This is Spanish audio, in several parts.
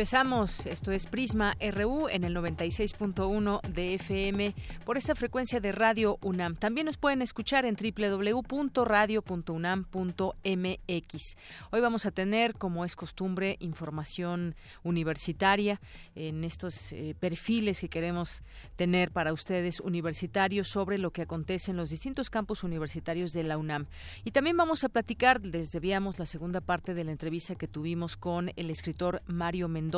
Empezamos, esto es Prisma RU en el 96.1 de FM por esta frecuencia de Radio UNAM. También nos pueden escuchar en www.radio.unam.mx. Hoy vamos a tener, como es costumbre, información universitaria en estos eh, perfiles que queremos tener para ustedes universitarios sobre lo que acontece en los distintos campus universitarios de la UNAM. Y también vamos a platicar, les debíamos la segunda parte de la entrevista que tuvimos con el escritor Mario Mendoza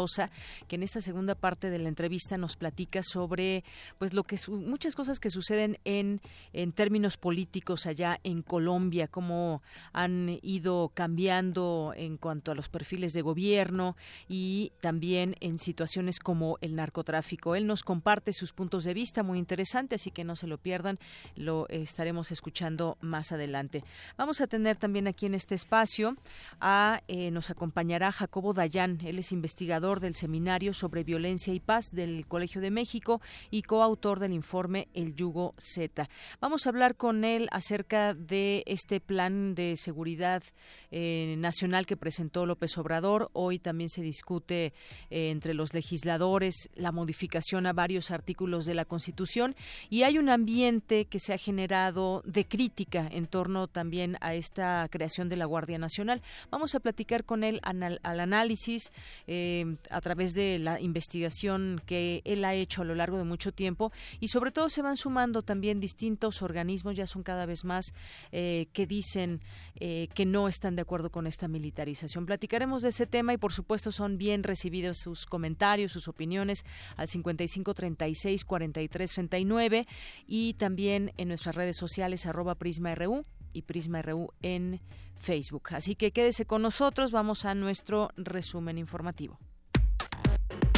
que en esta segunda parte de la entrevista nos platica sobre pues lo que muchas cosas que suceden en, en términos políticos allá en Colombia, cómo han ido cambiando en cuanto a los perfiles de gobierno y también en situaciones como el narcotráfico. Él nos comparte sus puntos de vista muy interesantes, así que no se lo pierdan, lo estaremos escuchando más adelante. Vamos a tener también aquí en este espacio a eh, nos acompañará Jacobo Dayan, él es investigador del Seminario sobre Violencia y Paz del Colegio de México y coautor del informe El Yugo Z. Vamos a hablar con él acerca de este plan de seguridad eh, nacional que presentó López Obrador. Hoy también se discute eh, entre los legisladores la modificación a varios artículos de la Constitución y hay un ambiente que se ha generado de crítica en torno también a esta creación de la Guardia Nacional. Vamos a platicar con él al, análisis. Eh, a través de la investigación que él ha hecho a lo largo de mucho tiempo y sobre todo se van sumando también distintos organismos, ya son cada vez más, eh, que dicen eh, que no están de acuerdo con esta militarización. Platicaremos de ese tema y por supuesto son bien recibidos sus comentarios, sus opiniones al 55 36 43 39 y también en nuestras redes sociales arroba Prisma RU y Prisma RU en Facebook. Así que quédese con nosotros, vamos a nuestro resumen informativo.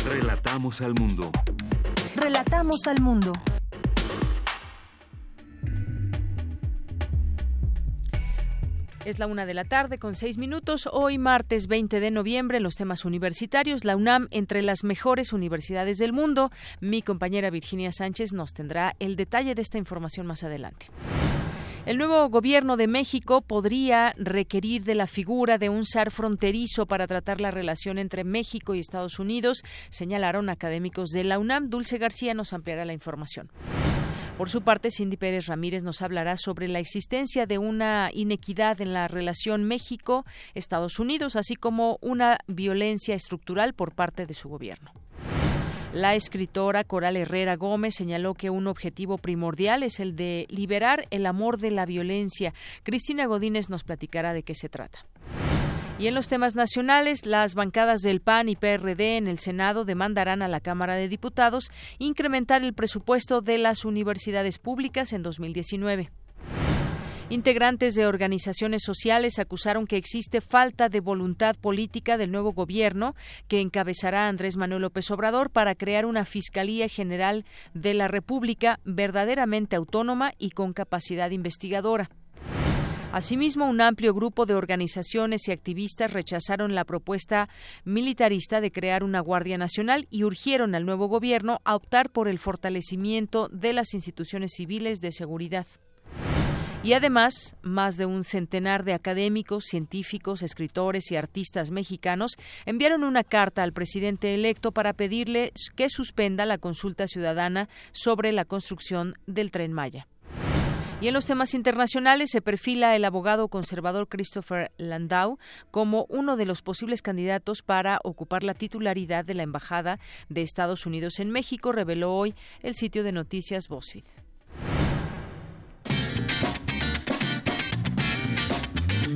Relatamos al mundo. Relatamos al mundo. Es la una de la tarde con seis minutos. Hoy, martes 20 de noviembre, en los temas universitarios, la UNAM entre las mejores universidades del mundo. Mi compañera Virginia Sánchez nos tendrá el detalle de esta información más adelante. El nuevo gobierno de México podría requerir de la figura de un zar fronterizo para tratar la relación entre México y Estados Unidos, señalaron académicos de la UNAM. Dulce García nos ampliará la información. Por su parte, Cindy Pérez Ramírez nos hablará sobre la existencia de una inequidad en la relación México-Estados Unidos, así como una violencia estructural por parte de su gobierno. La escritora Coral Herrera Gómez señaló que un objetivo primordial es el de liberar el amor de la violencia. Cristina Godínez nos platicará de qué se trata. Y en los temas nacionales, las bancadas del PAN y PRD en el Senado demandarán a la Cámara de Diputados incrementar el presupuesto de las universidades públicas en 2019. Integrantes de organizaciones sociales acusaron que existe falta de voluntad política del nuevo gobierno que encabezará Andrés Manuel López Obrador para crear una Fiscalía General de la República verdaderamente autónoma y con capacidad investigadora. Asimismo, un amplio grupo de organizaciones y activistas rechazaron la propuesta militarista de crear una Guardia Nacional y urgieron al nuevo gobierno a optar por el fortalecimiento de las instituciones civiles de seguridad. Y además, más de un centenar de académicos, científicos, escritores y artistas mexicanos enviaron una carta al presidente electo para pedirle que suspenda la consulta ciudadana sobre la construcción del tren Maya. Y en los temas internacionales se perfila el abogado conservador Christopher Landau como uno de los posibles candidatos para ocupar la titularidad de la Embajada de Estados Unidos en México, reveló hoy el sitio de noticias BuzzFeed.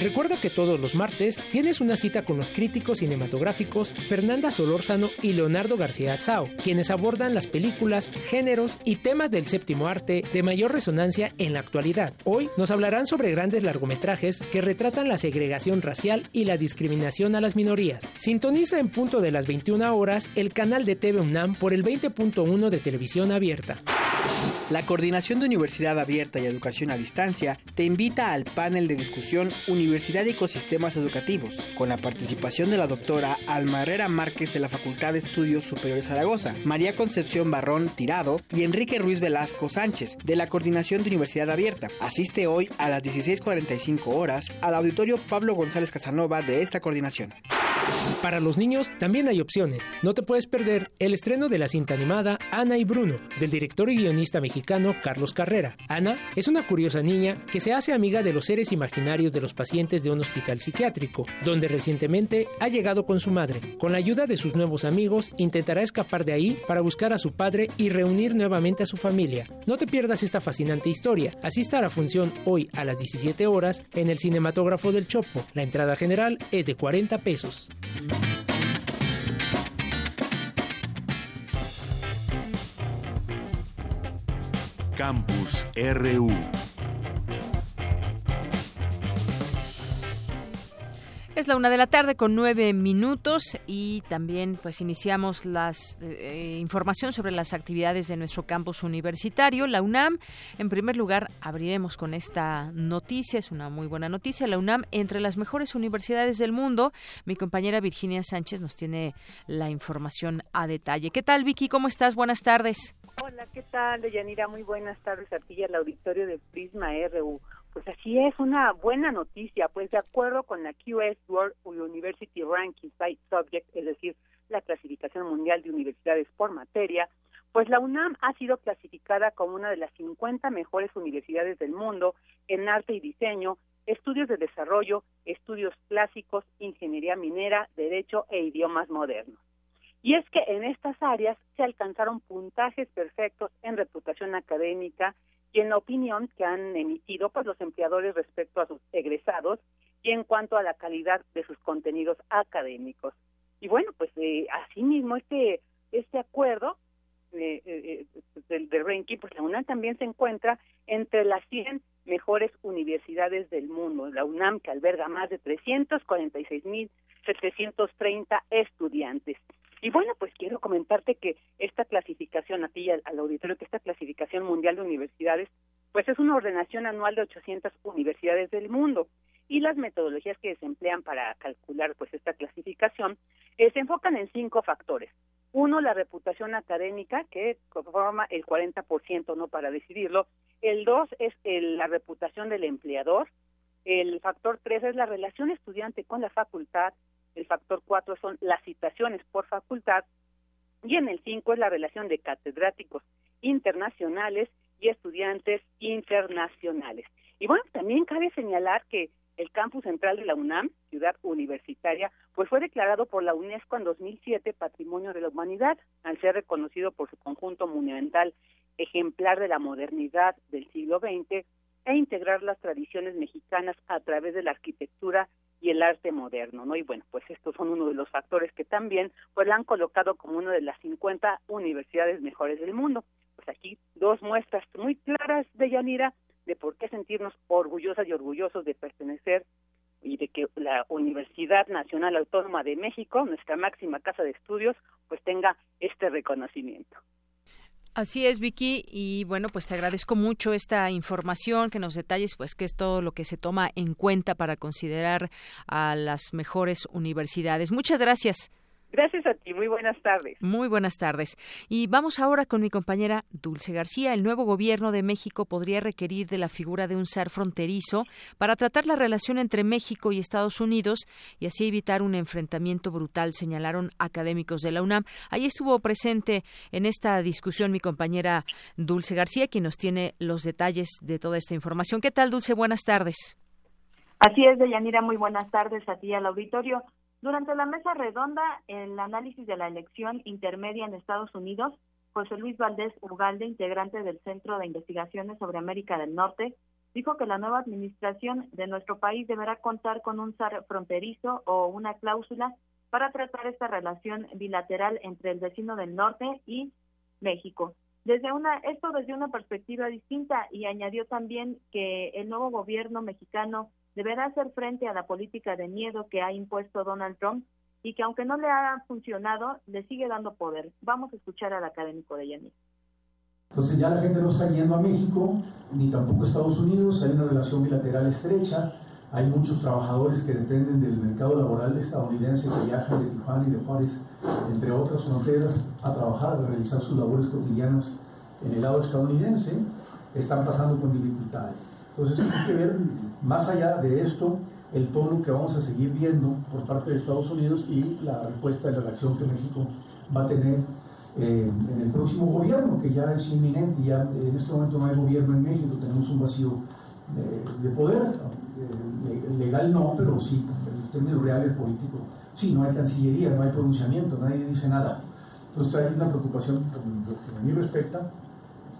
Recuerda que todos los martes tienes una cita con los críticos cinematográficos Fernanda Solórzano y Leonardo García Sao, quienes abordan las películas, géneros y temas del séptimo arte de mayor resonancia en la actualidad. Hoy nos hablarán sobre grandes largometrajes que retratan la segregación racial y la discriminación a las minorías. Sintoniza en punto de las 21 horas el canal de TV UNAM por el 20.1 de televisión abierta. La Coordinación de Universidad Abierta y Educación a Distancia te invita al panel de discusión Universidad y Ecosistemas Educativos, con la participación de la doctora Alma Herrera Márquez de la Facultad de Estudios Superiores Zaragoza, María Concepción Barrón Tirado y Enrique Ruiz Velasco Sánchez, de la Coordinación de Universidad Abierta. Asiste hoy a las 16.45 horas al auditorio Pablo González Casanova de esta coordinación. Para los niños también hay opciones. No te puedes perder el estreno de la cinta animada Ana y Bruno, del director y guionista mexicano Carlos Carrera. Ana es una curiosa niña que se hace amiga de los seres imaginarios de los pacientes de un hospital psiquiátrico, donde recientemente ha llegado con su madre. Con la ayuda de sus nuevos amigos, intentará escapar de ahí para buscar a su padre y reunir nuevamente a su familia. No te pierdas esta fascinante historia. Asista a la función hoy a las 17 horas en el Cinematógrafo del Chopo. La entrada general es de 40 pesos. Campus RU Es la una de la tarde con nueve minutos y también pues iniciamos la eh, información sobre las actividades de nuestro campus universitario, la UNAM. En primer lugar, abriremos con esta noticia, es una muy buena noticia, la UNAM entre las mejores universidades del mundo. Mi compañera Virginia Sánchez nos tiene la información a detalle. ¿Qué tal Vicky? ¿Cómo estás? Buenas tardes. Hola, ¿qué tal, Deyanira? Muy buenas tardes aquí al auditorio de Prisma RU. Pues así es, una buena noticia, pues de acuerdo con la QS World University Ranking by Subject, es decir, la clasificación mundial de universidades por materia, pues la UNAM ha sido clasificada como una de las 50 mejores universidades del mundo en arte y diseño, estudios de desarrollo, estudios clásicos, ingeniería minera, derecho e idiomas modernos. Y es que en estas áreas se alcanzaron puntajes perfectos en reputación académica, y en la opinión que han emitido pues los empleadores respecto a sus egresados y en cuanto a la calidad de sus contenidos académicos. Y bueno, pues eh, asimismo este este acuerdo eh, eh, del, del, ranking, pues la UNAM también se encuentra entre las 100 mejores universidades del mundo. La UNAM que alberga más de 346.730 estudiantes. Y bueno, pues quiero comentarte que clasificación, a ti y al, auditorio, que esta clasificación mundial de universidades, pues es una ordenación anual de 800 universidades del mundo. Y las metodologías que se emplean para calcular pues esta clasificación eh, se enfocan en cinco factores. Uno, la reputación académica, que conforma el 40%, no para decidirlo. El dos es la reputación del empleador. El factor tres es la relación estudiante con la facultad el factor cuatro son las citaciones por facultad y en el cinco es la relación de catedráticos internacionales y estudiantes internacionales. Y bueno, también cabe señalar que el campus central de la UNAM, ciudad universitaria, pues fue declarado por la UNESCO en 2007 Patrimonio de la Humanidad, al ser reconocido por su conjunto monumental ejemplar de la modernidad del siglo XX e integrar las tradiciones mexicanas a través de la arquitectura y el arte moderno, ¿no? Y bueno, pues estos son uno de los factores que también pues la han colocado como una de las 50 universidades mejores del mundo. Pues aquí dos muestras muy claras de Yanira de por qué sentirnos orgullosas y orgullosos de pertenecer y de que la Universidad Nacional Autónoma de México, nuestra máxima casa de estudios, pues tenga este reconocimiento. Así es, Vicky, y bueno, pues te agradezco mucho esta información, que nos detalles, pues, qué es todo lo que se toma en cuenta para considerar a las mejores universidades. Muchas gracias. Gracias a ti, muy buenas tardes. Muy buenas tardes. Y vamos ahora con mi compañera Dulce García. El nuevo gobierno de México podría requerir de la figura de un SAR fronterizo para tratar la relación entre México y Estados Unidos y así evitar un enfrentamiento brutal, señalaron académicos de la UNAM. Ahí estuvo presente en esta discusión mi compañera Dulce García, quien nos tiene los detalles de toda esta información. ¿Qué tal, Dulce? Buenas tardes. Así es, Deyanira, muy buenas tardes a ti al auditorio. Durante la mesa redonda, el análisis de la elección intermedia en Estados Unidos, José Luis Valdés Ugalde, integrante del Centro de Investigaciones sobre América del Norte, dijo que la nueva administración de nuestro país deberá contar con un SAR fronterizo o una cláusula para tratar esta relación bilateral entre el vecino del norte y México. Desde una, esto desde una perspectiva distinta y añadió también que el nuevo gobierno mexicano deberá hacer frente a la política de miedo que ha impuesto Donald Trump y que aunque no le ha funcionado, le sigue dando poder. Vamos a escuchar al académico de Yanis. Entonces ya la gente no está yendo a México, ni tampoco a Estados Unidos, hay una relación bilateral estrecha, hay muchos trabajadores que dependen del mercado laboral estadounidense que viajan de Tijuana y de Juárez, entre otras fronteras, a trabajar, a realizar sus labores cotidianas en el lado estadounidense, están pasando con dificultades. Entonces hay que ver más allá de esto el tono que vamos a seguir viendo por parte de Estados Unidos y la respuesta y la reacción que México va a tener eh, en el próximo gobierno, que ya es inminente, ya en este momento no hay gobierno en México, tenemos un vacío de, poder, eh, legal no, pero sí, en términos reales políticos, sí, no hay cancillería, no hay pronunciamiento, nadie dice nada. Entonces hay una preocupación, lo que a mí respecta,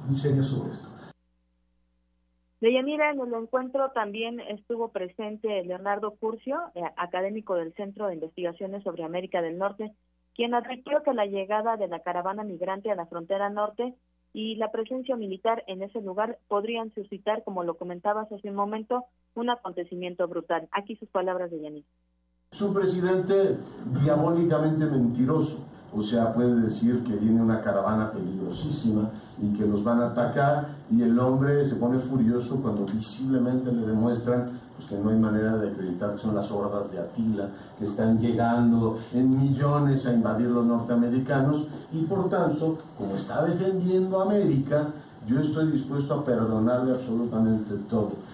muy seria sobre esto. Deyanira, en el encuentro también estuvo presente Leonardo Curcio, eh, académico del Centro de Investigaciones sobre América del Norte, quien advirtió que la llegada de la caravana migrante a la frontera norte y la presencia militar en ese lugar podrían suscitar, como lo comentabas hace un momento, un acontecimiento brutal. Aquí sus palabras de Yanis. Es presidente diabólicamente mentiroso o sea, puede decir que viene una caravana peligrosísima y que los van a atacar y el hombre se pone furioso cuando visiblemente le demuestran pues, que no hay manera de acreditar que son las hordas de Atila que están llegando en millones a invadir los norteamericanos y por tanto, como está defendiendo América, yo estoy dispuesto a perdonarle absolutamente todo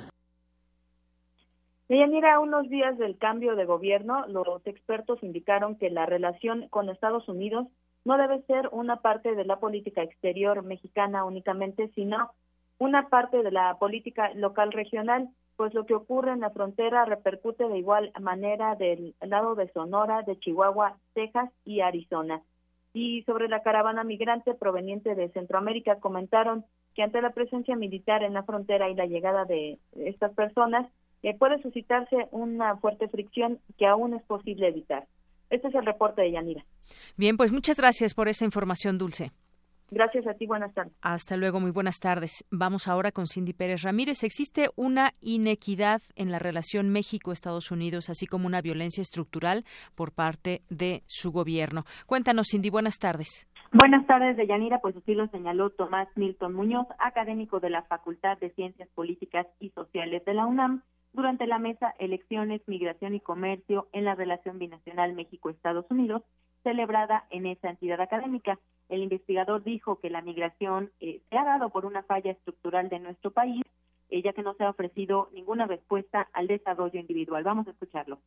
mira, a unos días del cambio de gobierno, los expertos indicaron que la relación con Estados Unidos no debe ser una parte de la política exterior mexicana únicamente, sino una parte de la política local regional, pues lo que ocurre en la frontera repercute de igual manera del lado de Sonora, de Chihuahua, Texas y Arizona. Y sobre la caravana migrante proveniente de Centroamérica, comentaron que ante la presencia militar en la frontera y la llegada de estas personas, puede suscitarse una fuerte fricción que aún es posible evitar. Este es el reporte de Yanira. Bien, pues muchas gracias por esta información, Dulce. Gracias a ti, buenas tardes. Hasta luego, muy buenas tardes. Vamos ahora con Cindy Pérez Ramírez. Existe una inequidad en la relación México-Estados Unidos, así como una violencia estructural por parte de su gobierno. Cuéntanos, Cindy, buenas tardes. Buenas tardes, Deyanira. Pues así lo señaló Tomás Milton Muñoz, académico de la Facultad de Ciencias Políticas y Sociales de la UNAM, durante la mesa Elecciones, Migración y Comercio en la relación binacional México-Estados Unidos, celebrada en esa entidad académica. El investigador dijo que la migración eh, se ha dado por una falla estructural de nuestro país, eh, ya que no se ha ofrecido ninguna respuesta al desarrollo individual. Vamos a escucharlo.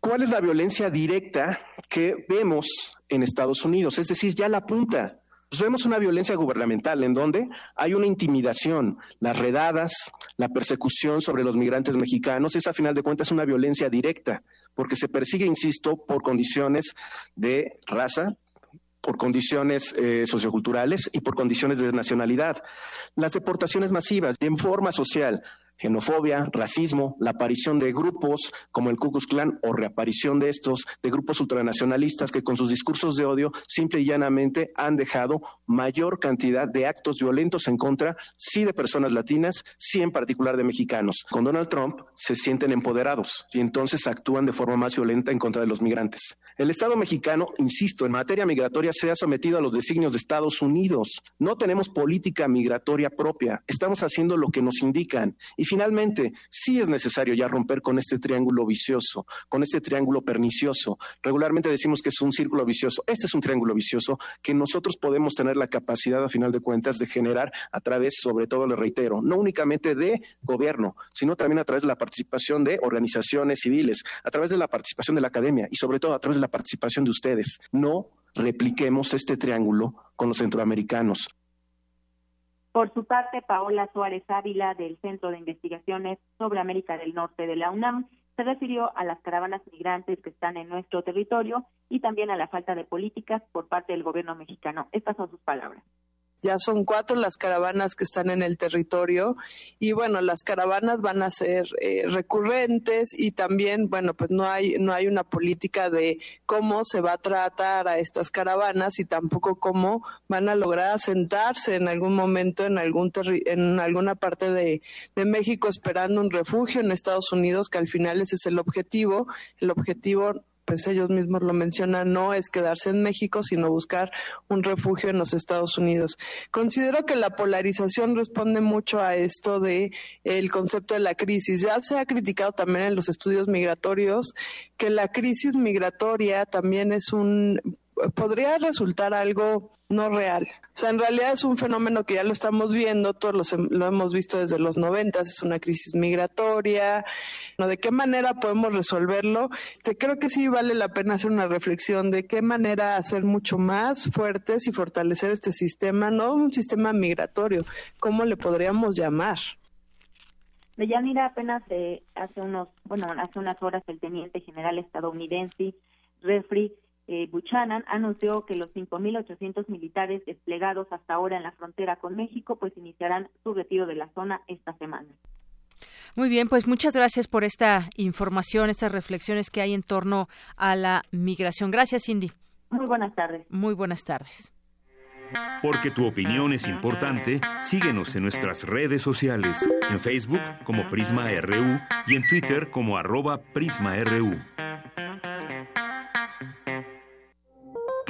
¿Cuál es la violencia directa que vemos en Estados Unidos? Es decir, ya la punta pues vemos una violencia gubernamental en donde hay una intimidación, las redadas, la persecución sobre los migrantes mexicanos, es a final de cuentas una violencia directa, porque se persigue, insisto, por condiciones de raza, por condiciones eh, socioculturales y por condiciones de nacionalidad. Las deportaciones masivas en forma social, xenofobia, racismo, la aparición de grupos como el Ku Klux Klan o reaparición de estos, de grupos ultranacionalistas que con sus discursos de odio simple y llanamente han dejado mayor cantidad de actos violentos en contra, sí de personas latinas, sí en particular de mexicanos. Con Donald Trump se sienten empoderados y entonces actúan de forma más violenta en contra de los migrantes. El Estado mexicano, insisto, en materia migratoria se ha sometido a los designios de Estados Unidos. No tenemos política migratoria propia. Estamos haciendo lo que nos indican. Y finalmente, sí es necesario ya romper con este triángulo vicioso, con este triángulo pernicioso. Regularmente decimos que es un círculo vicioso. Este es un triángulo vicioso que nosotros podemos tener la capacidad, a final de cuentas, de generar a través, sobre todo, le reitero, no únicamente de gobierno, sino también a través de la participación de organizaciones civiles, a través de la participación de la academia y sobre todo a través de la participación de ustedes. No repliquemos este triángulo con los centroamericanos. Por su parte, Paola Suárez Ávila, del Centro de Investigaciones sobre América del Norte de la UNAM, se refirió a las caravanas migrantes que están en nuestro territorio y también a la falta de políticas por parte del gobierno mexicano. Estas son sus palabras. Ya son cuatro las caravanas que están en el territorio y bueno, las caravanas van a ser eh, recurrentes y también, bueno, pues no hay, no hay una política de cómo se va a tratar a estas caravanas y tampoco cómo van a lograr asentarse en algún momento en, algún en alguna parte de, de México esperando un refugio en Estados Unidos, que al final ese es el objetivo. El objetivo pues ellos mismos lo mencionan, no es quedarse en México, sino buscar un refugio en los Estados Unidos. Considero que la polarización responde mucho a esto de el concepto de la crisis. Ya se ha criticado también en los estudios migratorios que la crisis migratoria también es un podría resultar algo no real. O sea, en realidad es un fenómeno que ya lo estamos viendo, todos lo hemos visto desde los noventas, es una crisis migratoria. ¿no? ¿De qué manera podemos resolverlo? Este, creo que sí vale la pena hacer una reflexión de qué manera hacer mucho más fuertes y fortalecer este sistema, no un sistema migratorio, ¿cómo le podríamos llamar? Deyanira, apenas eh, hace unos, bueno, hace unas horas el teniente general estadounidense Refri eh, Buchanan anunció que los 5.800 militares desplegados hasta ahora en la frontera con México pues iniciarán su retiro de la zona esta semana. Muy bien, pues muchas gracias por esta información, estas reflexiones que hay en torno a la migración. Gracias, Cindy. Muy buenas tardes. Muy buenas tardes. Porque tu opinión es importante, síguenos en nuestras redes sociales, en Facebook como Prisma RU y en Twitter como arroba PrismaRU.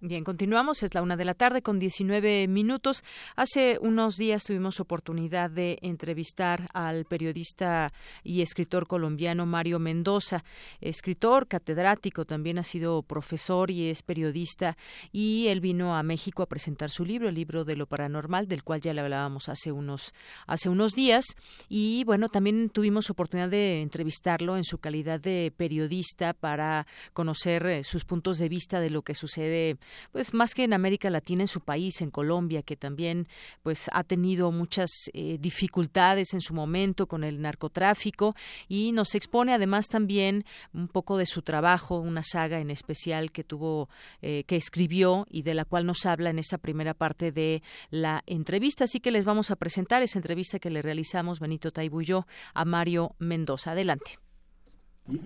Bien, continuamos. Es la una de la tarde con 19 minutos. Hace unos días tuvimos oportunidad de entrevistar al periodista y escritor colombiano Mario Mendoza, escritor, catedrático, también ha sido profesor y es periodista. Y él vino a México a presentar su libro, el libro de lo paranormal, del cual ya le hablábamos hace unos, hace unos días. Y bueno, también tuvimos oportunidad de entrevistarlo en su calidad de periodista para conocer eh, sus puntos de vista de lo que sucede pues más que en América Latina, en su país, en Colombia, que también pues ha tenido muchas eh, dificultades en su momento con el narcotráfico y nos expone además también un poco de su trabajo, una saga en especial que tuvo, eh, que escribió y de la cual nos habla en esta primera parte de la entrevista. Así que les vamos a presentar esa entrevista que le realizamos Benito Taibuyo a Mario Mendoza. Adelante.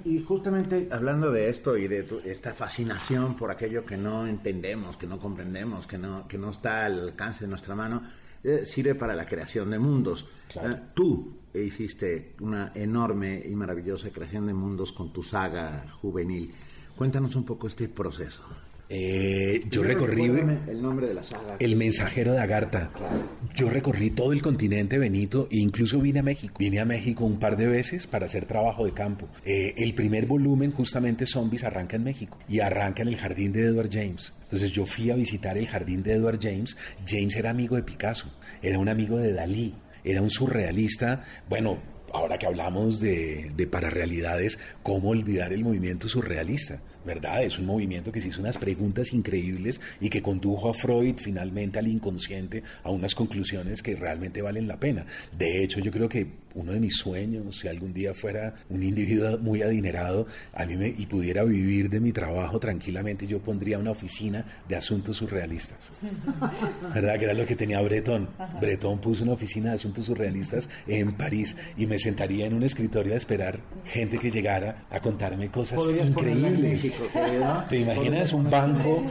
Y, justamente hablando de esto y de esta fascinación por aquello que no entendemos, que no comprendemos, que no, que no está al alcance de nuestra mano, eh, sirve para la creación de mundos. Eh, tú hiciste una enorme y maravillosa creación de mundos con tu saga juvenil. Cuéntanos un poco este proceso. Eh, yo recorrí el nombre de la saga. El mensajero de Agartha. Yo recorrí todo el continente Benito e incluso vine a México. Vine a México un par de veces para hacer trabajo de campo. Eh, el primer volumen, justamente Zombies, arranca en México y arranca en el jardín de Edward James. Entonces yo fui a visitar el jardín de Edward James. James era amigo de Picasso, era un amigo de Dalí, era un surrealista, bueno, ahora que hablamos de, de pararealidades, ¿cómo olvidar el movimiento surrealista? ¿verdad? Es un movimiento que se hizo unas preguntas increíbles y que condujo a Freud finalmente al inconsciente a unas conclusiones que realmente valen la pena. De hecho, yo creo que uno de mis sueños, si algún día fuera un individuo muy adinerado a mí me, y pudiera vivir de mi trabajo tranquilamente, yo pondría una oficina de asuntos surrealistas. ¿Verdad? Que era lo que tenía Breton. Breton puso una oficina de asuntos surrealistas en París y me sentaría en un escritorio a esperar gente que llegara a contarme cosas increíbles. ¿Te imaginas un banco,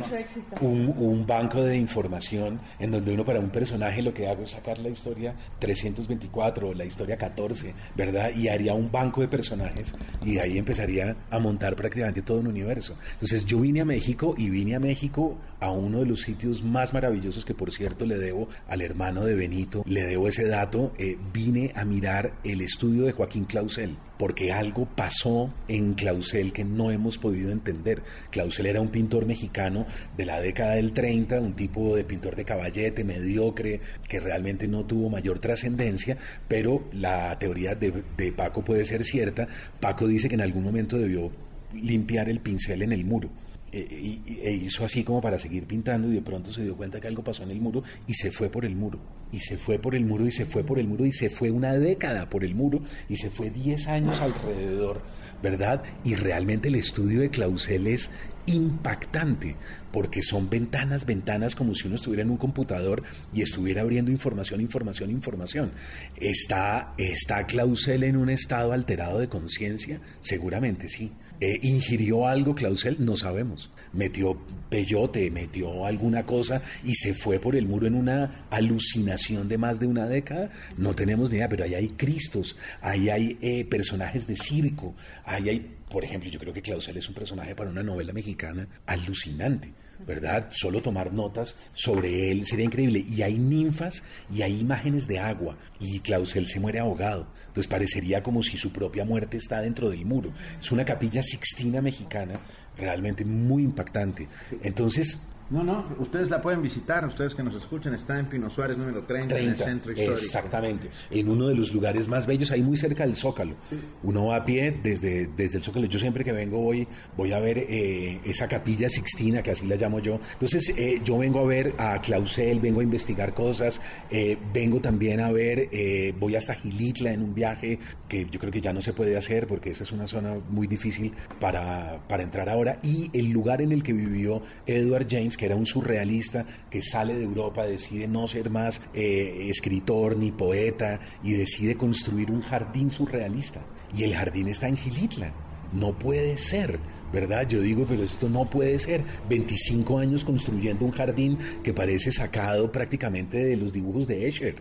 un, un, banco de información en donde uno para un personaje lo que hago es sacar la historia 324 o la historia 14, ¿verdad? Y haría un banco de personajes y ahí empezaría a montar prácticamente todo un universo. Entonces yo vine a México y vine a México a uno de los sitios más maravillosos que por cierto le debo al hermano de Benito, le debo ese dato, eh, vine a mirar el estudio de Joaquín Clausel porque algo pasó en Clausel que no hemos podido entender. Clausel era un pintor mexicano de la década del 30, un tipo de pintor de caballete, mediocre, que realmente no tuvo mayor trascendencia, pero la teoría de, de Paco puede ser cierta. Paco dice que en algún momento debió limpiar el pincel en el muro. E, e, hizo así como para seguir pintando y de pronto se dio cuenta que algo pasó en el muro y se fue por el muro y se fue por el muro y se fue por el muro y se fue una década por el muro y se fue 10 años alrededor, ¿verdad? Y realmente el estudio de Clausel es impactante, porque son ventanas, ventanas como si uno estuviera en un computador y estuviera abriendo información, información, información. ¿Está, está Clausel en un estado alterado de conciencia? Seguramente sí. Eh, ¿Ingirió algo Clausel? No sabemos. Metió peyote, metió alguna cosa y se fue por el muro en una alucinación de más de una década. No tenemos ni idea, pero ahí hay Cristos, ahí hay eh, personajes de circo, ahí hay por ejemplo, yo creo que Clausel es un personaje para una novela mexicana alucinante. ¿Verdad? Solo tomar notas sobre él sería increíble. Y hay ninfas y hay imágenes de agua. Y Clausel se muere ahogado. Entonces parecería como si su propia muerte está dentro del muro. Es una capilla sixtina mexicana realmente muy impactante. Entonces, no, no, ustedes la pueden visitar, ustedes que nos escuchan, está en Pino Suárez número 30, en el centro histórico. Exactamente, en uno de los lugares más bellos, ahí muy cerca del Zócalo. Uno va a pie desde, desde el Zócalo. Yo siempre que vengo voy, voy a ver eh, esa capilla sixtina, que así la llamo yo. Entonces, eh, yo vengo a ver a Clausel, vengo a investigar cosas, eh, vengo también a ver, voy hasta Gilitla en un viaje que yo creo que ya no se puede hacer porque esa es una zona muy difícil para, para entrar ahora. Y el lugar en el que vivió Edward James, que era un surrealista que sale de Europa, decide no ser más eh, escritor ni poeta y decide construir un jardín surrealista. Y el jardín está en Gilitla. No puede ser. ¿Verdad? Yo digo, pero esto no puede ser. 25 años construyendo un jardín que parece sacado prácticamente de los dibujos de Escher.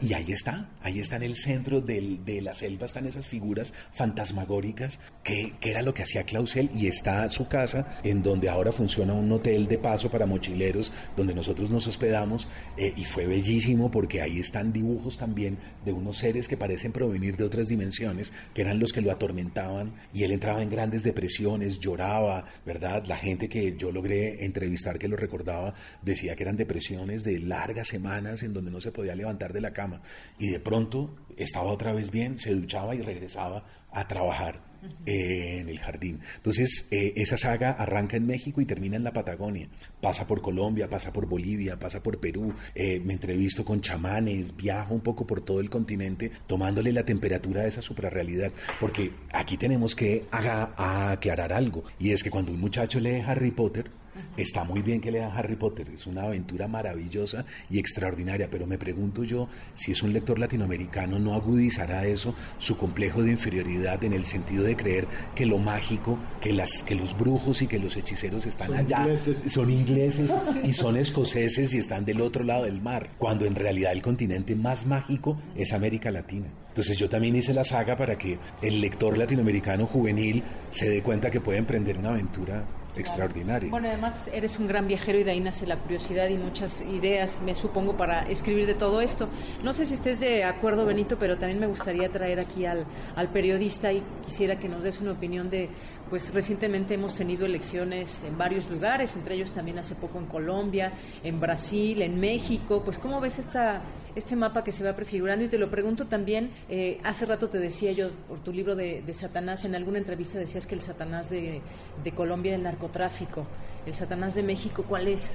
Y ahí está, ahí está en el centro de la selva, están esas figuras fantasmagóricas que, era lo que hacía Clausel y está su casa en donde ahora funciona un hotel de paso para mochileros donde nosotros nos hospedamos eh, y fue bellísimo porque ahí están dibujos también de unos seres que parecen provenir de otras dimensiones, que eran los que lo atormentaban y él entraba en grandes depresiones, lloraba, ¿verdad? La gente que yo logré entrevistar que lo recordaba decía que eran depresiones de largas semanas en donde no se podía levantar de la cama y de pronto estaba otra vez bien, se duchaba y regresaba a trabajar en el jardín. Entonces, eh, esa saga arranca en México y termina en la Patagonia. Pasa por Colombia, pasa por Bolivia, pasa por Perú. Eh, me entrevisto con chamanes, viajo un poco por todo el continente tomándole la temperatura a esa suprarrealidad. Porque aquí tenemos que aclarar algo. Y es que cuando un muchacho lee Harry Potter, Está muy bien que lean Harry Potter, es una aventura maravillosa y extraordinaria, pero me pregunto yo si es un lector latinoamericano no agudizará eso su complejo de inferioridad en el sentido de creer que lo mágico, que las que los brujos y que los hechiceros están allá, son ingleses y son escoceses y están del otro lado del mar, cuando en realidad el continente más mágico es América Latina. Entonces yo también hice la saga para que el lector latinoamericano juvenil se dé cuenta que puede emprender una aventura extraordinario. Bueno, además eres un gran viajero y de ahí nace la curiosidad y muchas ideas, me supongo, para escribir de todo esto. No sé si estés de acuerdo, Benito, pero también me gustaría traer aquí al, al periodista y quisiera que nos des una opinión de pues recientemente hemos tenido elecciones en varios lugares, entre ellos también hace poco en Colombia, en Brasil, en México. Pues cómo ves esta, este mapa que se va prefigurando y te lo pregunto también, eh, hace rato te decía yo por tu libro de, Satanás, en alguna entrevista decías que el Satanás de, de Colombia es el narcotráfico. ¿El Satanás de México cuál es?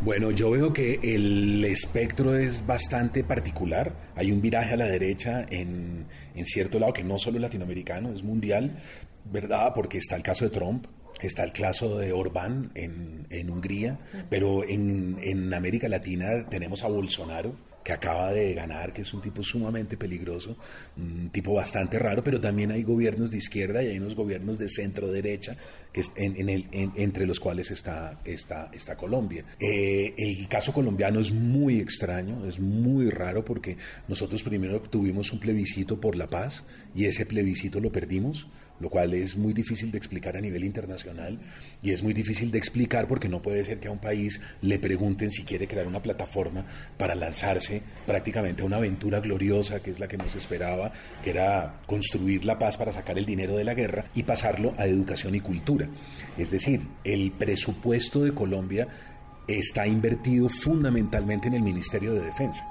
Bueno, yo veo que el espectro es bastante particular. Hay un viraje a la derecha en, en cierto lado que no solo latinoamericano, es mundial, ¿verdad? Porque está el caso de Trump, está el caso de Orbán en, en Hungría, pero en, en América Latina tenemos a Bolsonaro, que acaba de ganar, que es un tipo sumamente peligroso, un tipo bastante raro, pero también hay gobiernos de izquierda y hay unos gobiernos de centro derecha, que en, el, entre los cuales está, está, está Colombia. Eh, el caso colombiano es muy extraño, es muy raro porque nosotros primero tuvimos un plebiscito por la paz y ese plebiscito lo perdimos lo cual es muy difícil de explicar a nivel internacional y es muy difícil de explicar porque no puede ser que a un país le pregunten si quiere crear una plataforma para lanzarse prácticamente a una aventura gloriosa que es la que nos esperaba, que era construir la paz para sacar el dinero de la guerra y pasarlo a educación y cultura. Es decir, el presupuesto de Colombia está invertido fundamentalmente en el Ministerio de Defensa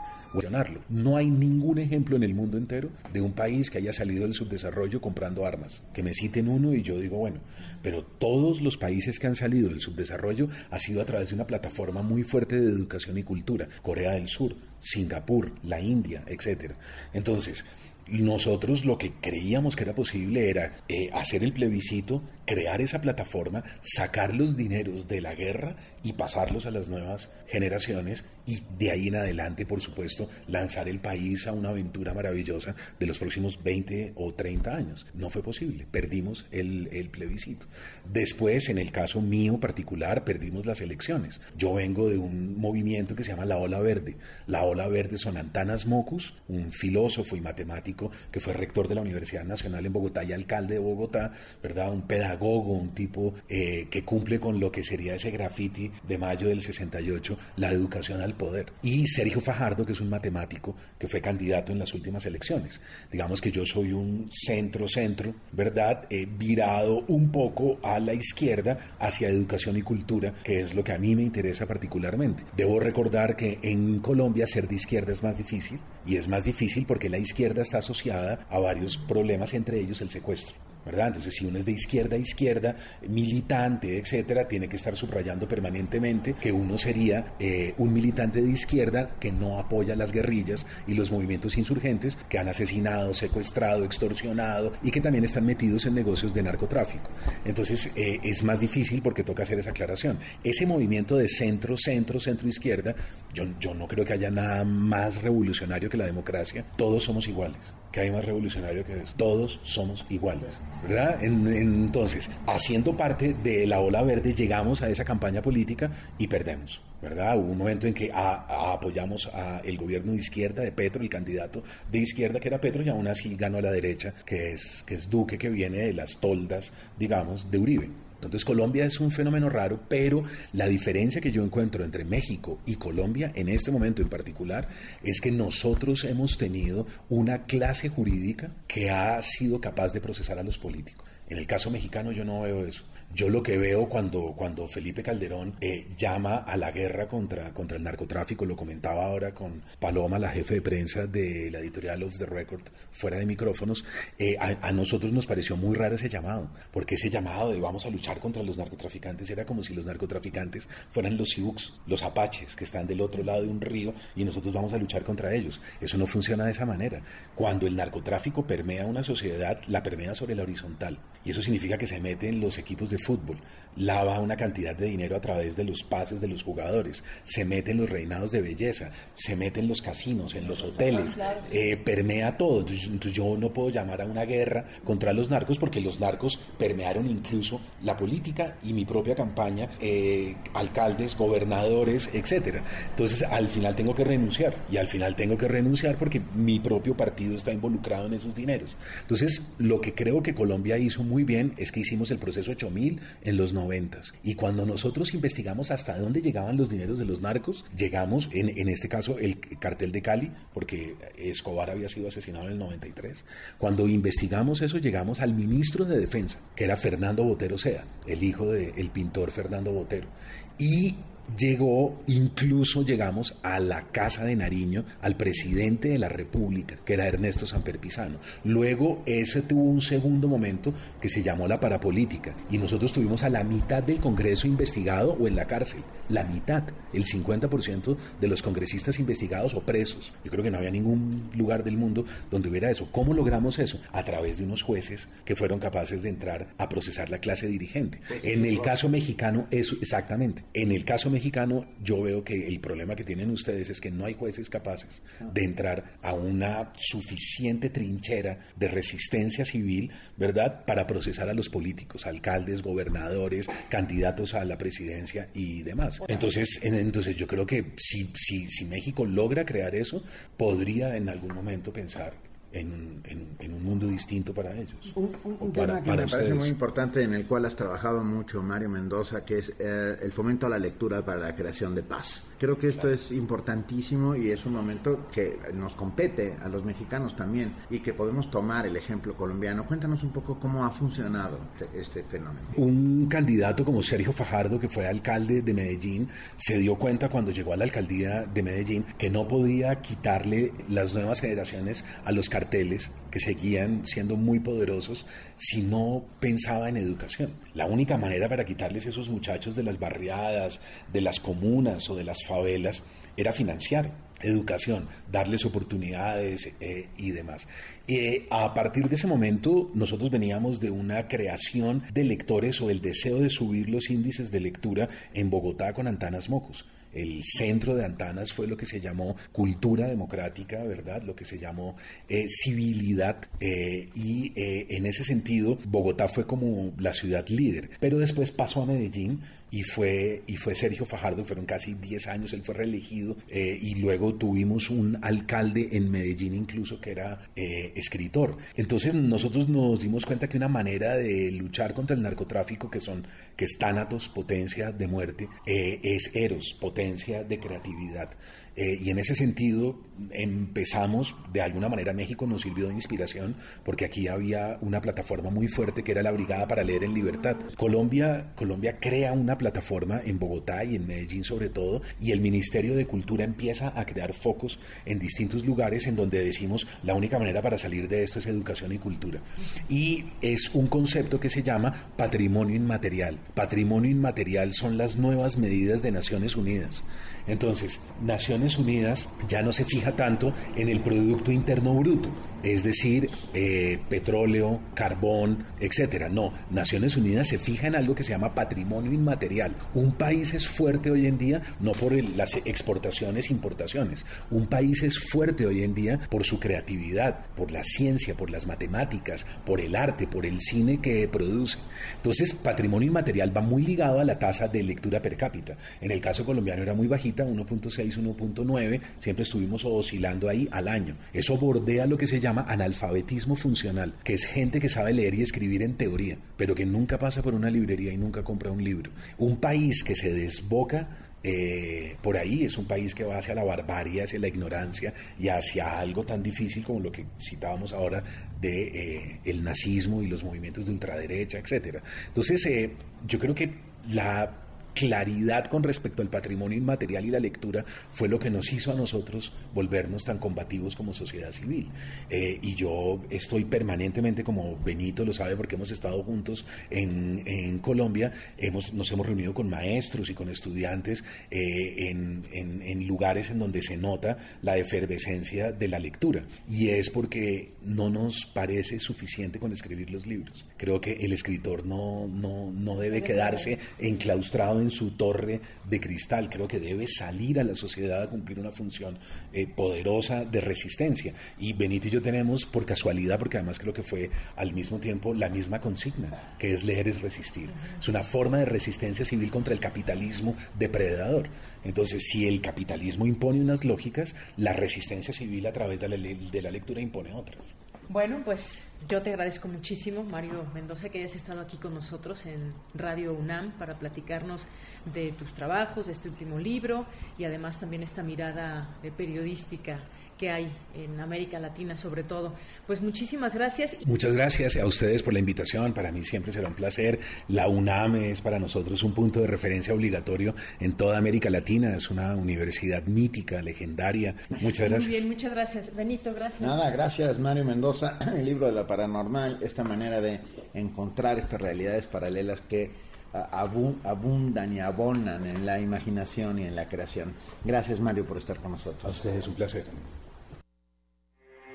No hay ningún ejemplo en el mundo entero de un país que haya salido del subdesarrollo comprando armas. Que me citen uno y yo digo, bueno, pero todos los países que han salido del subdesarrollo ha sido a través de una plataforma muy fuerte de educación y cultura. Corea del Sur, Singapur, la India, etc. Entonces, nosotros lo que creíamos que era posible era eh, hacer el plebiscito, crear esa plataforma, sacar los dineros de la guerra y pasarlos a las nuevas generaciones y de ahí en adelante, por supuesto, lanzar el país a una aventura maravillosa de los próximos 20 o 30 años. No fue posible, perdimos el, el plebiscito. Después, en el caso mío particular, perdimos las elecciones. Yo vengo de un movimiento que se llama la Ola Verde. La Ola Verde son Antanas Mocus, un filósofo y matemático que fue rector de la Universidad Nacional en Bogotá y alcalde de Bogotá, ¿verdad? Un pedagogo, un tipo eh, que cumple con lo que sería ese graffiti de mayo del 68, la educación al poder. Y Sergio Fajardo, que es un matemático que fue candidato en las últimas elecciones. Digamos que yo soy un centro-centro, ¿verdad? He virado un poco a la izquierda hacia educación y cultura, que es lo que a mí me interesa particularmente. Debo recordar que en Colombia ser de izquierda es más difícil, y es más difícil porque la izquierda está asociada a varios problemas, entre ellos el secuestro. ¿Verdad? Entonces, si uno es de izquierda a izquierda, militante, etcétera, tiene que estar subrayando permanentemente que uno sería eh, un militante de izquierda que no apoya las guerrillas y los movimientos insurgentes que han asesinado, secuestrado, extorsionado y que también están metidos en negocios de narcotráfico. Entonces, eh, es más difícil porque toca hacer esa aclaración. Ese movimiento de centro, centro, centro izquierda, yo, yo no creo que haya nada más revolucionario que la democracia. Todos somos iguales que hay más revolucionario que eso. Todos somos iguales, ¿verdad? entonces, haciendo parte de la ola verde, llegamos a esa campaña política y perdemos. ¿verdad? Hubo un momento en que apoyamos al gobierno de izquierda de Petro, el candidato de izquierda que era Petro, y aún así ganó a la derecha, que es, que es Duque, que viene de las toldas, digamos, de Uribe. Entonces Colombia es un fenómeno raro, pero la diferencia que yo encuentro entre México y Colombia en este momento en particular es que nosotros hemos tenido una clase jurídica que ha sido capaz de procesar a los políticos. En el caso mexicano yo no veo eso. Yo lo que veo cuando, cuando Felipe Calderón eh, llama a la guerra contra, contra el narcotráfico, lo comentaba ahora con Paloma, la jefe de prensa de la editorial of the Record, fuera de micrófonos, eh, a, nosotros nos pareció muy raro ese llamado, porque ese llamado de vamos a luchar contra los narcotraficantes era como si los narcotraficantes fueran los Sioux, los apaches, que están del otro lado de un río y nosotros vamos a luchar contra ellos. Eso no funciona de esa manera. Cuando el narcotráfico permea una sociedad, la permea sobre la horizontal. Y eso significa que se meten los equipos de fútbol, lava una cantidad de dinero a través de los pases de los jugadores, se mete en los reinados de belleza, se mete en los casinos, en los hoteles, eh, permea todo. Entonces, yo no puedo llamar a una guerra contra los narcos porque los narcos permearon incluso la política y mi propia campaña, eh, alcaldes, gobernadores, etcétera. Entonces al final tengo que renunciar y al final tengo que renunciar porque mi propio partido está involucrado en esos dineros. Entonces lo que creo que Colombia hizo muy bien es que hicimos el proceso 8000 en los 90 y cuando nosotros investigamos hasta dónde llegaban los dineros de los narcos, llegamos, en, este caso, el cartel de Cali, porque Escobar había sido asesinado en el 93. Cuando investigamos eso, llegamos al ministro de Defensa, que era Fernando Botero Sea, el hijo del pintor Fernando Botero. Y llegó, incluso llegamos a la Casa de Nariño, al presidente de la República, que era Ernesto Samper Pizano. Luego ese tuvo un segundo momento que se llamó la parapolítica y nosotros tuvimos a la mitad del Congreso investigado o en la cárcel, la mitad, el 50% de los congresistas investigados o presos. Yo creo que no había ningún lugar del mundo donde hubiera eso. ¿Cómo logramos eso? A través de unos jueces que fueron capaces de entrar a procesar la clase dirigente. En el caso mexicano, eso exactamente. En el caso mexicano, yo veo que el problema que tienen ustedes es que no hay jueces capaces de entrar a una suficiente trinchera de resistencia civil, ¿verdad?, para procesar a los políticos, alcaldes, gobernadores, candidatos a la presidencia y demás. Entonces, entonces yo creo que si, si, si México logra crear eso, podría en algún momento pensar en, un mundo distinto para ellos. Un, tema que me parece muy importante en el cual has trabajado mucho, Mario Mendoza, que es eh, el fomento a la lectura para la creación de paz. Creo que esto es importantísimo y es un momento que nos compete a los mexicanos también y que podemos tomar el ejemplo colombiano. Cuéntanos un poco cómo ha funcionado este, este fenómeno. Un candidato como Sergio Fajardo, que fue alcalde de Medellín, se dio cuenta cuando llegó a la alcaldía de Medellín que no podía quitarle las nuevas generaciones a los carteles que seguían siendo muy poderosos si no pensaba en educación. La única manera para quitarles esos muchachos de las barriadas, de las comunas o de las era financiar educación, darles oportunidades eh, y demás. Eh, a partir de ese momento, nosotros veníamos de una creación de lectores o el deseo de subir los índices de lectura en Bogotá con Antanas Mocos el centro de Antanas fue lo que se llamó cultura democrática, ¿verdad? Lo que se llamó eh, civilidad y en ese sentido Bogotá fue como la ciudad líder, pero después pasó a Medellín y fue, y fue Sergio Fajardo, fueron casi 10 años, él fue reelegido eh, y luego tuvimos un alcalde en Medellín incluso que era eh, escritor. Entonces nosotros nos dimos cuenta que una manera de luchar contra el narcotráfico, que son que es Tánatos, potencia de muerte, eh, es Eros, potencia de creatividad. Eh, y en ese sentido empezamos, de alguna manera México nos sirvió de inspiración porque aquí había una plataforma muy fuerte que era la Brigada para Leer en Libertad. Colombia, Colombia crea una plataforma en Bogotá y en Medellín sobre todo y el Ministerio de Cultura empieza a crear focos en distintos lugares en donde decimos la única manera para salir de esto es educación y cultura. Y es un concepto que se llama patrimonio inmaterial. Patrimonio inmaterial son las nuevas medidas de Naciones Unidas. Entonces, Naciones Unidas ya no se fija tanto en el Producto Interno Bruto, es decir, eh, petróleo, carbón, etcétera. No, Naciones Unidas se fija en algo que se llama patrimonio inmaterial. Un país es fuerte hoy en día no por las exportaciones, importaciones. Un país es fuerte hoy en día por su creatividad, por la ciencia, por las matemáticas, por el arte, por el cine que produce. Entonces, patrimonio inmaterial va muy ligado a la tasa de lectura per cápita. En el caso colombiano era muy bajita 1.6, 1.9, siempre estuvimos oscilando ahí al año. Eso bordea lo que se llama analfabetismo funcional, que es gente que sabe leer y escribir en teoría, pero que nunca pasa por una librería y nunca compra un libro. Un país que se desboca eh, por ahí es un país que va hacia la barbarie, hacia la ignorancia y hacia algo tan difícil como lo que citábamos ahora de eh, el nazismo y los movimientos de ultraderecha, etcétera. Entonces, eh, yo creo que la claridad con respecto al patrimonio inmaterial y la lectura fue lo que nos hizo a nosotros volvernos tan combativos como sociedad civil. Eh, y yo estoy permanentemente, como Benito lo sabe porque hemos estado juntos en, en Colombia, hemos, nos hemos reunido con maestros y con estudiantes eh, en, en, en lugares en donde se nota la efervescencia de la lectura. Y es porque no nos parece suficiente con escribir los libros. Creo que el escritor no, no, no debe quedarse enclaustrado en su torre de cristal. Creo que debe salir a la sociedad a cumplir una función eh, poderosa de resistencia. Y Benito y yo tenemos, por casualidad, porque además creo que fue al mismo tiempo la misma consigna, que es leer es resistir. Es una forma de resistencia civil contra el capitalismo depredador. Entonces, si el capitalismo impone unas lógicas, la resistencia civil a través de la, de la lectura impone otras. Bueno, pues yo te agradezco muchísimo, Mario Mendoza, que hayas estado aquí con nosotros en Radio UNAM para platicarnos de tus trabajos, de este último libro y además también esta mirada periodística que hay en América Latina sobre todo. Pues muchísimas gracias. Muchas gracias a ustedes por la invitación. Para mí siempre será un placer. La UNAM es para nosotros un punto de referencia obligatorio en toda América Latina. Es una universidad mítica, legendaria. Muchas gracias. Muy bien, muchas gracias. Benito, gracias. Nada, gracias Mario Mendoza. El libro de la paranormal, esta manera de encontrar estas realidades paralelas que abundan y abonan en la imaginación y en la creación. Gracias Mario por estar con nosotros. A ustedes un placer.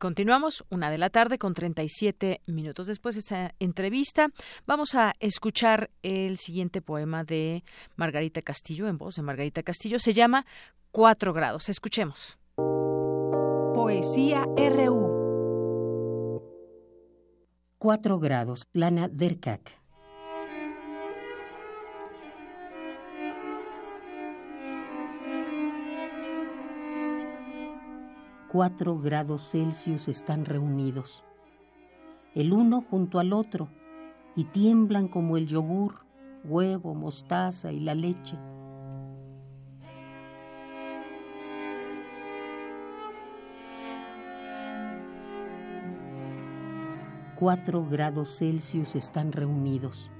Continuamos, una de la tarde con 37 minutos después de esta entrevista. Vamos a escuchar el siguiente poema de Margarita Castillo, en voz de Margarita Castillo. Se llama Cuatro grados. Escuchemos. Poesía RU. Cuatro grados. Lana Derkak. Cuatro grados Celsius están reunidos, el uno junto al otro, y tiemblan como el yogur, huevo, mostaza y la leche. Cuatro grados Celsius están reunidos.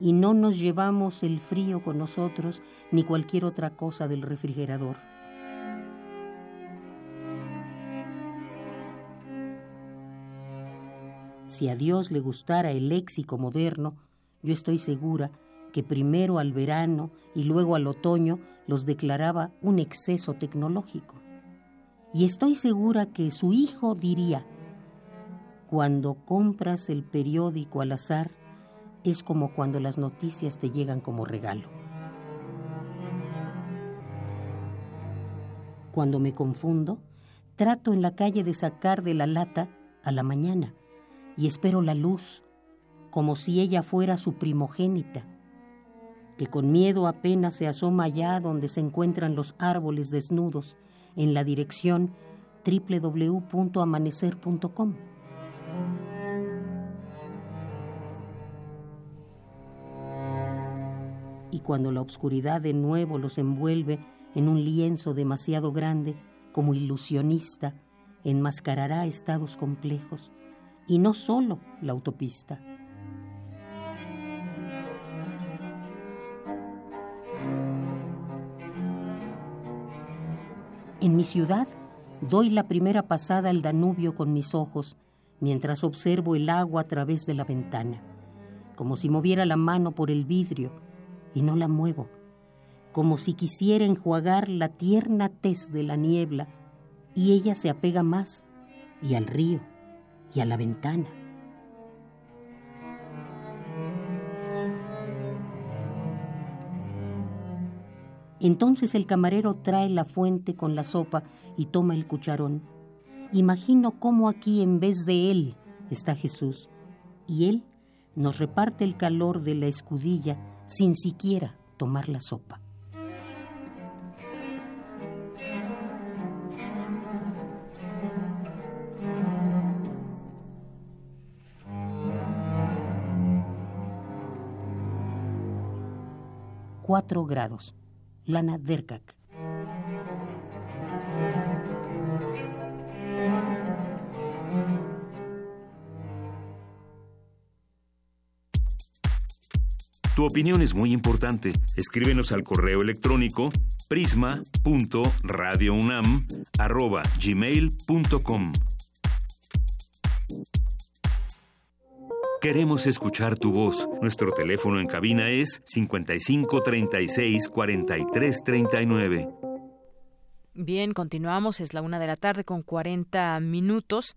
Y no nos llevamos el frío con nosotros ni cualquier otra cosa del refrigerador. Si a Dios le gustara el léxico moderno, yo estoy segura que primero al verano y luego al otoño los declaraba un exceso tecnológico. Y estoy segura que su hijo diría, cuando compras el periódico al azar, es como cuando las noticias te llegan como regalo. Cuando me confundo, trato en la calle de sacar de la lata a la mañana y espero la luz, como si ella fuera su primogénita, que con miedo apenas se asoma allá donde se encuentran los árboles desnudos, en la dirección www.amanecer.com. Y cuando la oscuridad de nuevo los envuelve en un lienzo demasiado grande, como ilusionista, enmascarará estados complejos y no solo la autopista. En mi ciudad doy la primera pasada al Danubio con mis ojos mientras observo el agua a través de la ventana, como si moviera la mano por el vidrio y no la muevo, como si quisiera enjuagar la tierna tez de la niebla y ella se apega más y al río y a la ventana. Entonces el camarero trae la fuente con la sopa y toma el cucharón. Imagino cómo aquí en vez de él está Jesús y él nos reparte el calor de la escudilla sin siquiera tomar la sopa. Cuatro grados. Lana Derkak. Tu opinión es muy importante. Escríbenos al correo electrónico prisma.radiounam@gmail.com. Queremos escuchar tu voz. Nuestro teléfono en cabina es 55 36 43 39. Bien, continuamos. Es la una de la tarde con 40 minutos.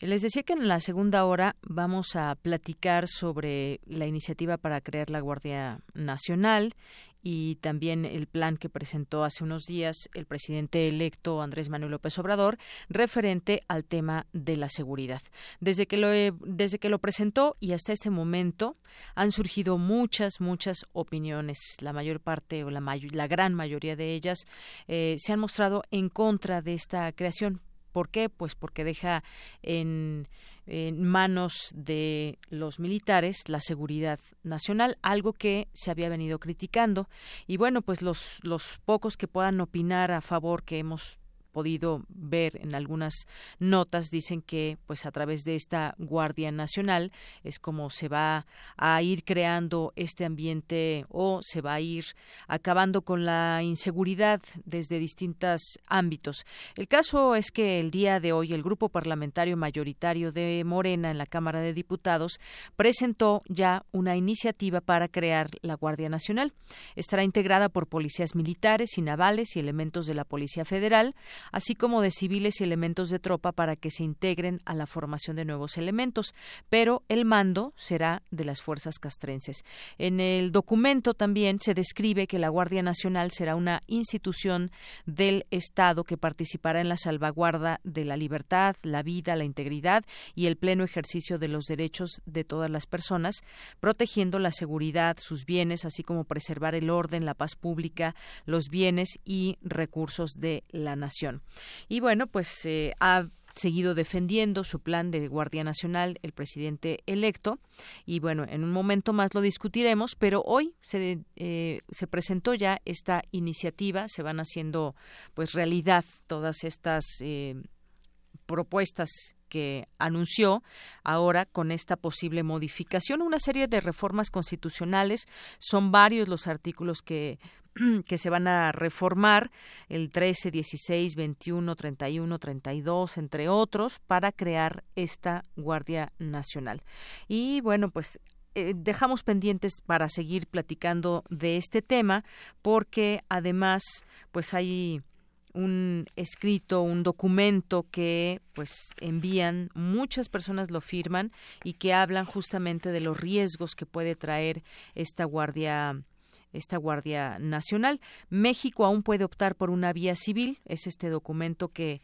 Les decía que en la segunda hora vamos a platicar sobre la iniciativa para crear la Guardia Nacional y también el plan que presentó hace unos días el presidente electo Andrés Manuel López Obrador referente al tema de la seguridad. Desde que lo, desde que lo presentó y hasta este momento han surgido muchas, muchas opiniones. La mayor parte o la, la gran mayoría de ellas eh, se han mostrado en contra de esta creación. ¿Por qué? Pues porque deja en en manos de los militares la seguridad nacional, algo que se había venido criticando. Y bueno, pues los, los pocos que puedan opinar a favor que hemos podido ver en algunas notas dicen que pues a través de esta Guardia Nacional es como se va a ir creando este ambiente o se va a ir acabando con la inseguridad desde distintos ámbitos. El caso es que el día de hoy el grupo parlamentario mayoritario de Morena en la Cámara de Diputados presentó ya una iniciativa para crear la Guardia Nacional. Estará integrada por policías militares y navales y elementos de la Policía Federal, así como de civiles y elementos de tropa para que se integren a la formación de nuevos elementos, pero el mando será de las fuerzas castrenses. En el documento también se describe que la Guardia Nacional será una institución del Estado que participará en la salvaguarda de la libertad, la vida, la integridad y el pleno ejercicio de los derechos de todas las personas, protegiendo la seguridad, sus bienes, así como preservar el orden, la paz pública, los bienes y recursos de la nación. Y bueno, pues ha seguido defendiendo su plan de Guardia Nacional el presidente electo. Y bueno en un momento más lo discutiremos pero hoy se, eh, se presentó ya esta iniciativa. Se van haciendo pues realidad todas estas eh, propuestas que anunció ahora con esta posible modificación, una serie de reformas constitucionales. Son varios los artículos que que se van a reformar el 13, 16, 21, 31, 32, entre otros, para crear esta Guardia Nacional. Y bueno, pues eh, dejamos pendientes para seguir platicando de este tema porque además pues hay un escrito, un documento que pues envían, muchas personas lo firman y que hablan justamente de los riesgos que puede traer esta guardia esta Guardia Nacional. México aún puede optar por una vía civil, es este documento que,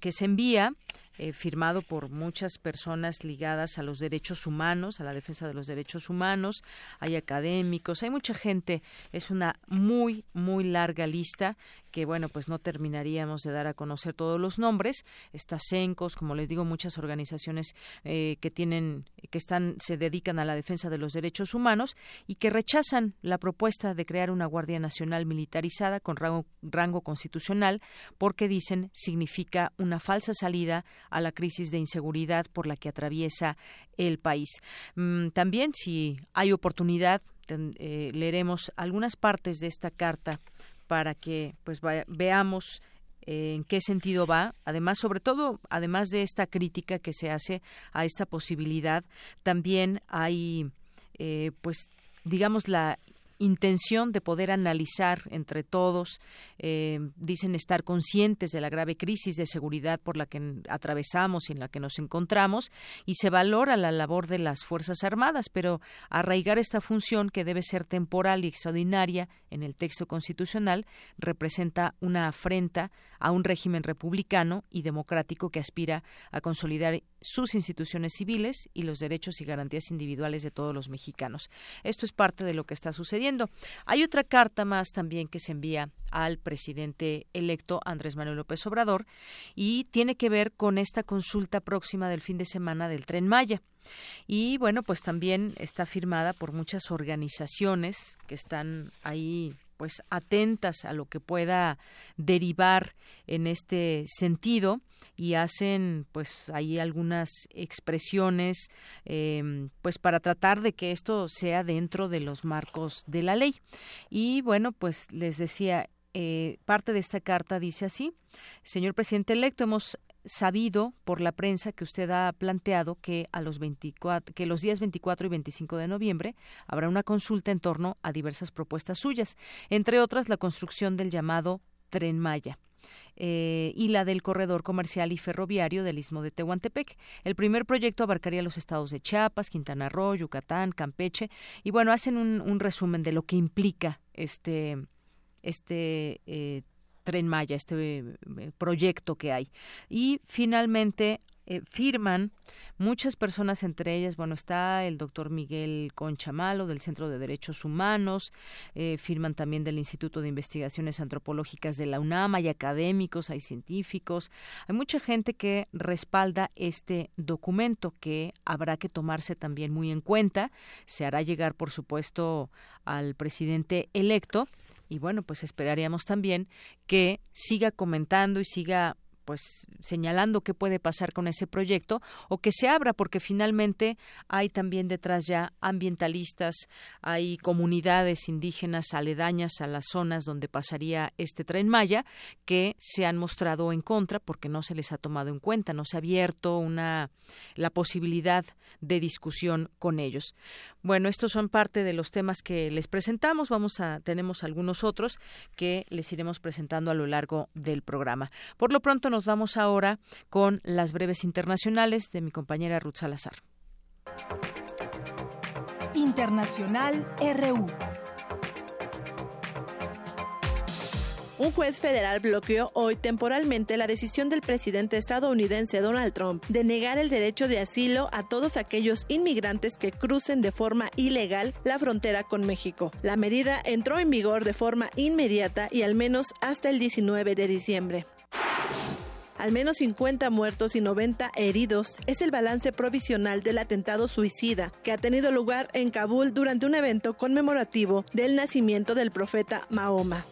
que se envía eh, firmado por muchas personas ligadas a los derechos humanos, a la defensa de los derechos humanos, hay académicos, hay mucha gente, es una muy, muy larga lista que bueno, pues no terminaríamos de dar a conocer todos los nombres. Está CENCOS, como les digo, muchas organizaciones eh, que tienen, que están, se dedican a la defensa de los derechos humanos y que rechazan la propuesta de crear una Guardia Nacional militarizada con rango, constitucional porque dicen significa una falsa salida a la crisis de inseguridad por la que atraviesa el país. Mm, también, si hay oportunidad, eh, leeremos algunas partes de esta carta para que pues veamos eh, en qué sentido va. Además, sobre todo, además de esta crítica que se hace a esta posibilidad, también hay, eh, pues, digamos, la intención de poder analizar entre todos, eh, dicen estar conscientes de la grave crisis de seguridad por la que atravesamos y en la que nos encontramos, y se valora la labor de las Fuerzas Armadas, pero arraigar esta función que debe ser temporal y extraordinaria en el texto constitucional representa una afrenta a un régimen republicano y democrático que aspira a consolidar sus instituciones civiles y los derechos y garantías individuales de todos los mexicanos. Esto es parte de lo que está sucediendo. Hay otra carta más también que se envía al presidente electo Andrés Manuel López Obrador y tiene que ver con esta consulta próxima del fin de semana del tren Maya. Y bueno, pues también está firmada por muchas organizaciones que están ahí pues atentas a lo que pueda derivar en este sentido y hacen pues ahí algunas expresiones em, pues para tratar de que esto sea dentro de los marcos de la ley. Y bueno pues les decía eh, parte de esta carta dice así señor presidente electo hemos sabido por la prensa que usted ha planteado que a los 24, que los días 24 y 25 de noviembre habrá una consulta en torno a diversas propuestas suyas, entre otras la construcción del llamado Tren Maya. Eh, y la del corredor comercial y ferroviario del istmo de Tehuantepec. El primer proyecto abarcaría los estados de Chiapas, Quintana Roo, Yucatán, Campeche y bueno hacen un, resumen de lo que implica este este eh, Tren Maya, este eh, proyecto que hay. Y finalmente eh, firman muchas personas, entre ellas, bueno, está el doctor Miguel Conchamalo del Centro de Derechos Humanos, eh, firman también del Instituto de Investigaciones Antropológicas de la UNAM, hay académicos, hay científicos, hay mucha gente que respalda este documento que habrá que tomarse también muy en cuenta, se hará llegar, por supuesto, al presidente electo y bueno, pues esperaríamos también que siga comentando y siga pues señalando qué puede pasar con ese proyecto o que se abra porque finalmente hay también detrás ya ambientalistas, hay comunidades indígenas aledañas a las zonas donde pasaría este tren Maya que se han mostrado en contra porque no se les ha tomado en cuenta, no se ha abierto una la posibilidad de discusión con ellos. Bueno, estos son parte de los temas que les presentamos, vamos a tenemos algunos otros que les iremos presentando a lo largo del programa. Por lo pronto nos vamos ahora con las breves internacionales de mi compañera Ruth Salazar. Internacional RU. Un juez federal bloqueó hoy temporalmente la decisión del presidente estadounidense Donald Trump de negar el derecho de asilo a todos aquellos inmigrantes que crucen de forma ilegal la frontera con México. La medida entró en vigor de forma inmediata y al menos hasta el 19 de diciembre. Al menos 50 muertos y 90 heridos es el balance provisional del atentado suicida que ha tenido lugar en Kabul durante un evento conmemorativo del nacimiento del profeta Mahoma.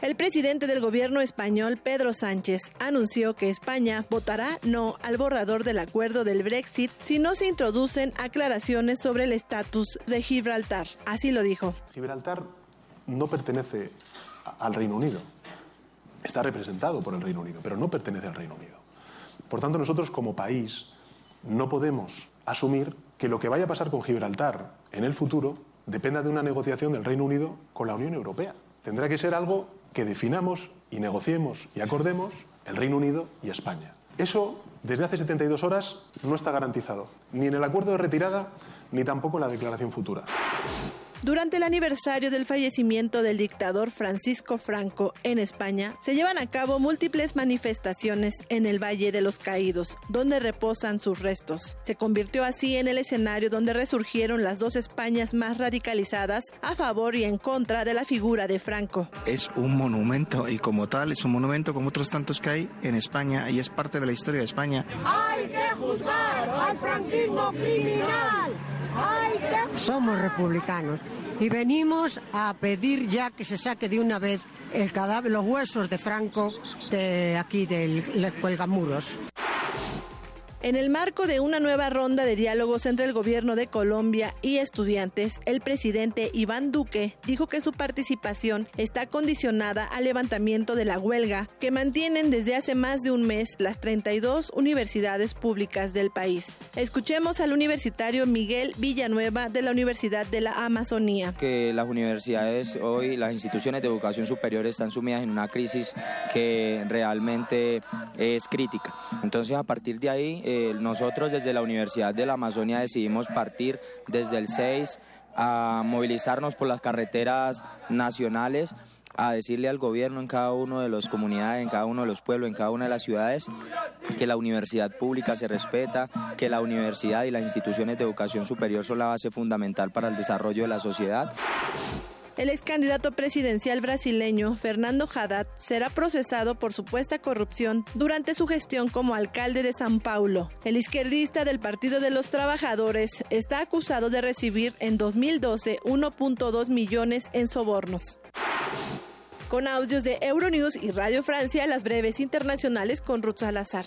El presidente del gobierno español, Pedro Sánchez, anunció que España votará no al borrador del acuerdo del Brexit si no se introducen aclaraciones sobre el estatus de Gibraltar. Así lo dijo. Gibraltar no pertenece al Reino Unido. Está representado por el Reino Unido, pero no pertenece al Reino Unido. Por tanto, nosotros como país no podemos asumir que lo que vaya a pasar con Gibraltar en el futuro dependa de una negociación del Reino Unido con la Unión Europea. Tendrá que ser algo que definamos y negociemos y acordemos el Reino Unido y España. Eso, desde hace 72 horas, no está garantizado, ni en el acuerdo de retirada, ni tampoco en la declaración futura. Durante el aniversario del fallecimiento del dictador Francisco Franco en España, se llevan a cabo múltiples manifestaciones en el Valle de los Caídos, donde reposan sus restos. Se convirtió así en el escenario donde resurgieron las dos Españas más radicalizadas a favor y en contra de la figura de Franco. Es un monumento y como tal es un monumento como otros tantos que hay en España y es parte de la historia de España. Hay que juzgar al franquismo criminal. Somos republicanos y venimos a pedir ya que se saque de una vez el cadáver, los huesos de Franco de aquí del Cuelgamuros. En el marco de una nueva ronda de diálogos entre el gobierno de Colombia y estudiantes, el presidente Iván Duque dijo que su participación está condicionada al levantamiento de la huelga que mantienen desde hace más de un mes las 32 universidades públicas del país. Escuchemos al universitario Miguel Villanueva de la Universidad de la Amazonía. Que las universidades hoy, las instituciones de educación superior están sumidas en una crisis que realmente es crítica. Entonces, a partir de ahí, nosotros desde la Universidad de la Amazonia decidimos partir desde el 6 a movilizarnos por las carreteras nacionales a decirle al gobierno en cada uno de las comunidades, en cada uno de los pueblos, en cada una de las ciudades, que la universidad pública se respeta, que la universidad y las instituciones de educación superior son la base fundamental para el desarrollo de la sociedad. El ex candidato presidencial brasileño Fernando Haddad será procesado por supuesta corrupción durante su gestión como alcalde de San Paulo. El izquierdista del Partido de los Trabajadores está acusado de recibir en 2012 1.2 millones en sobornos. Con audios de Euronews y Radio Francia, las breves internacionales con Ruth Salazar.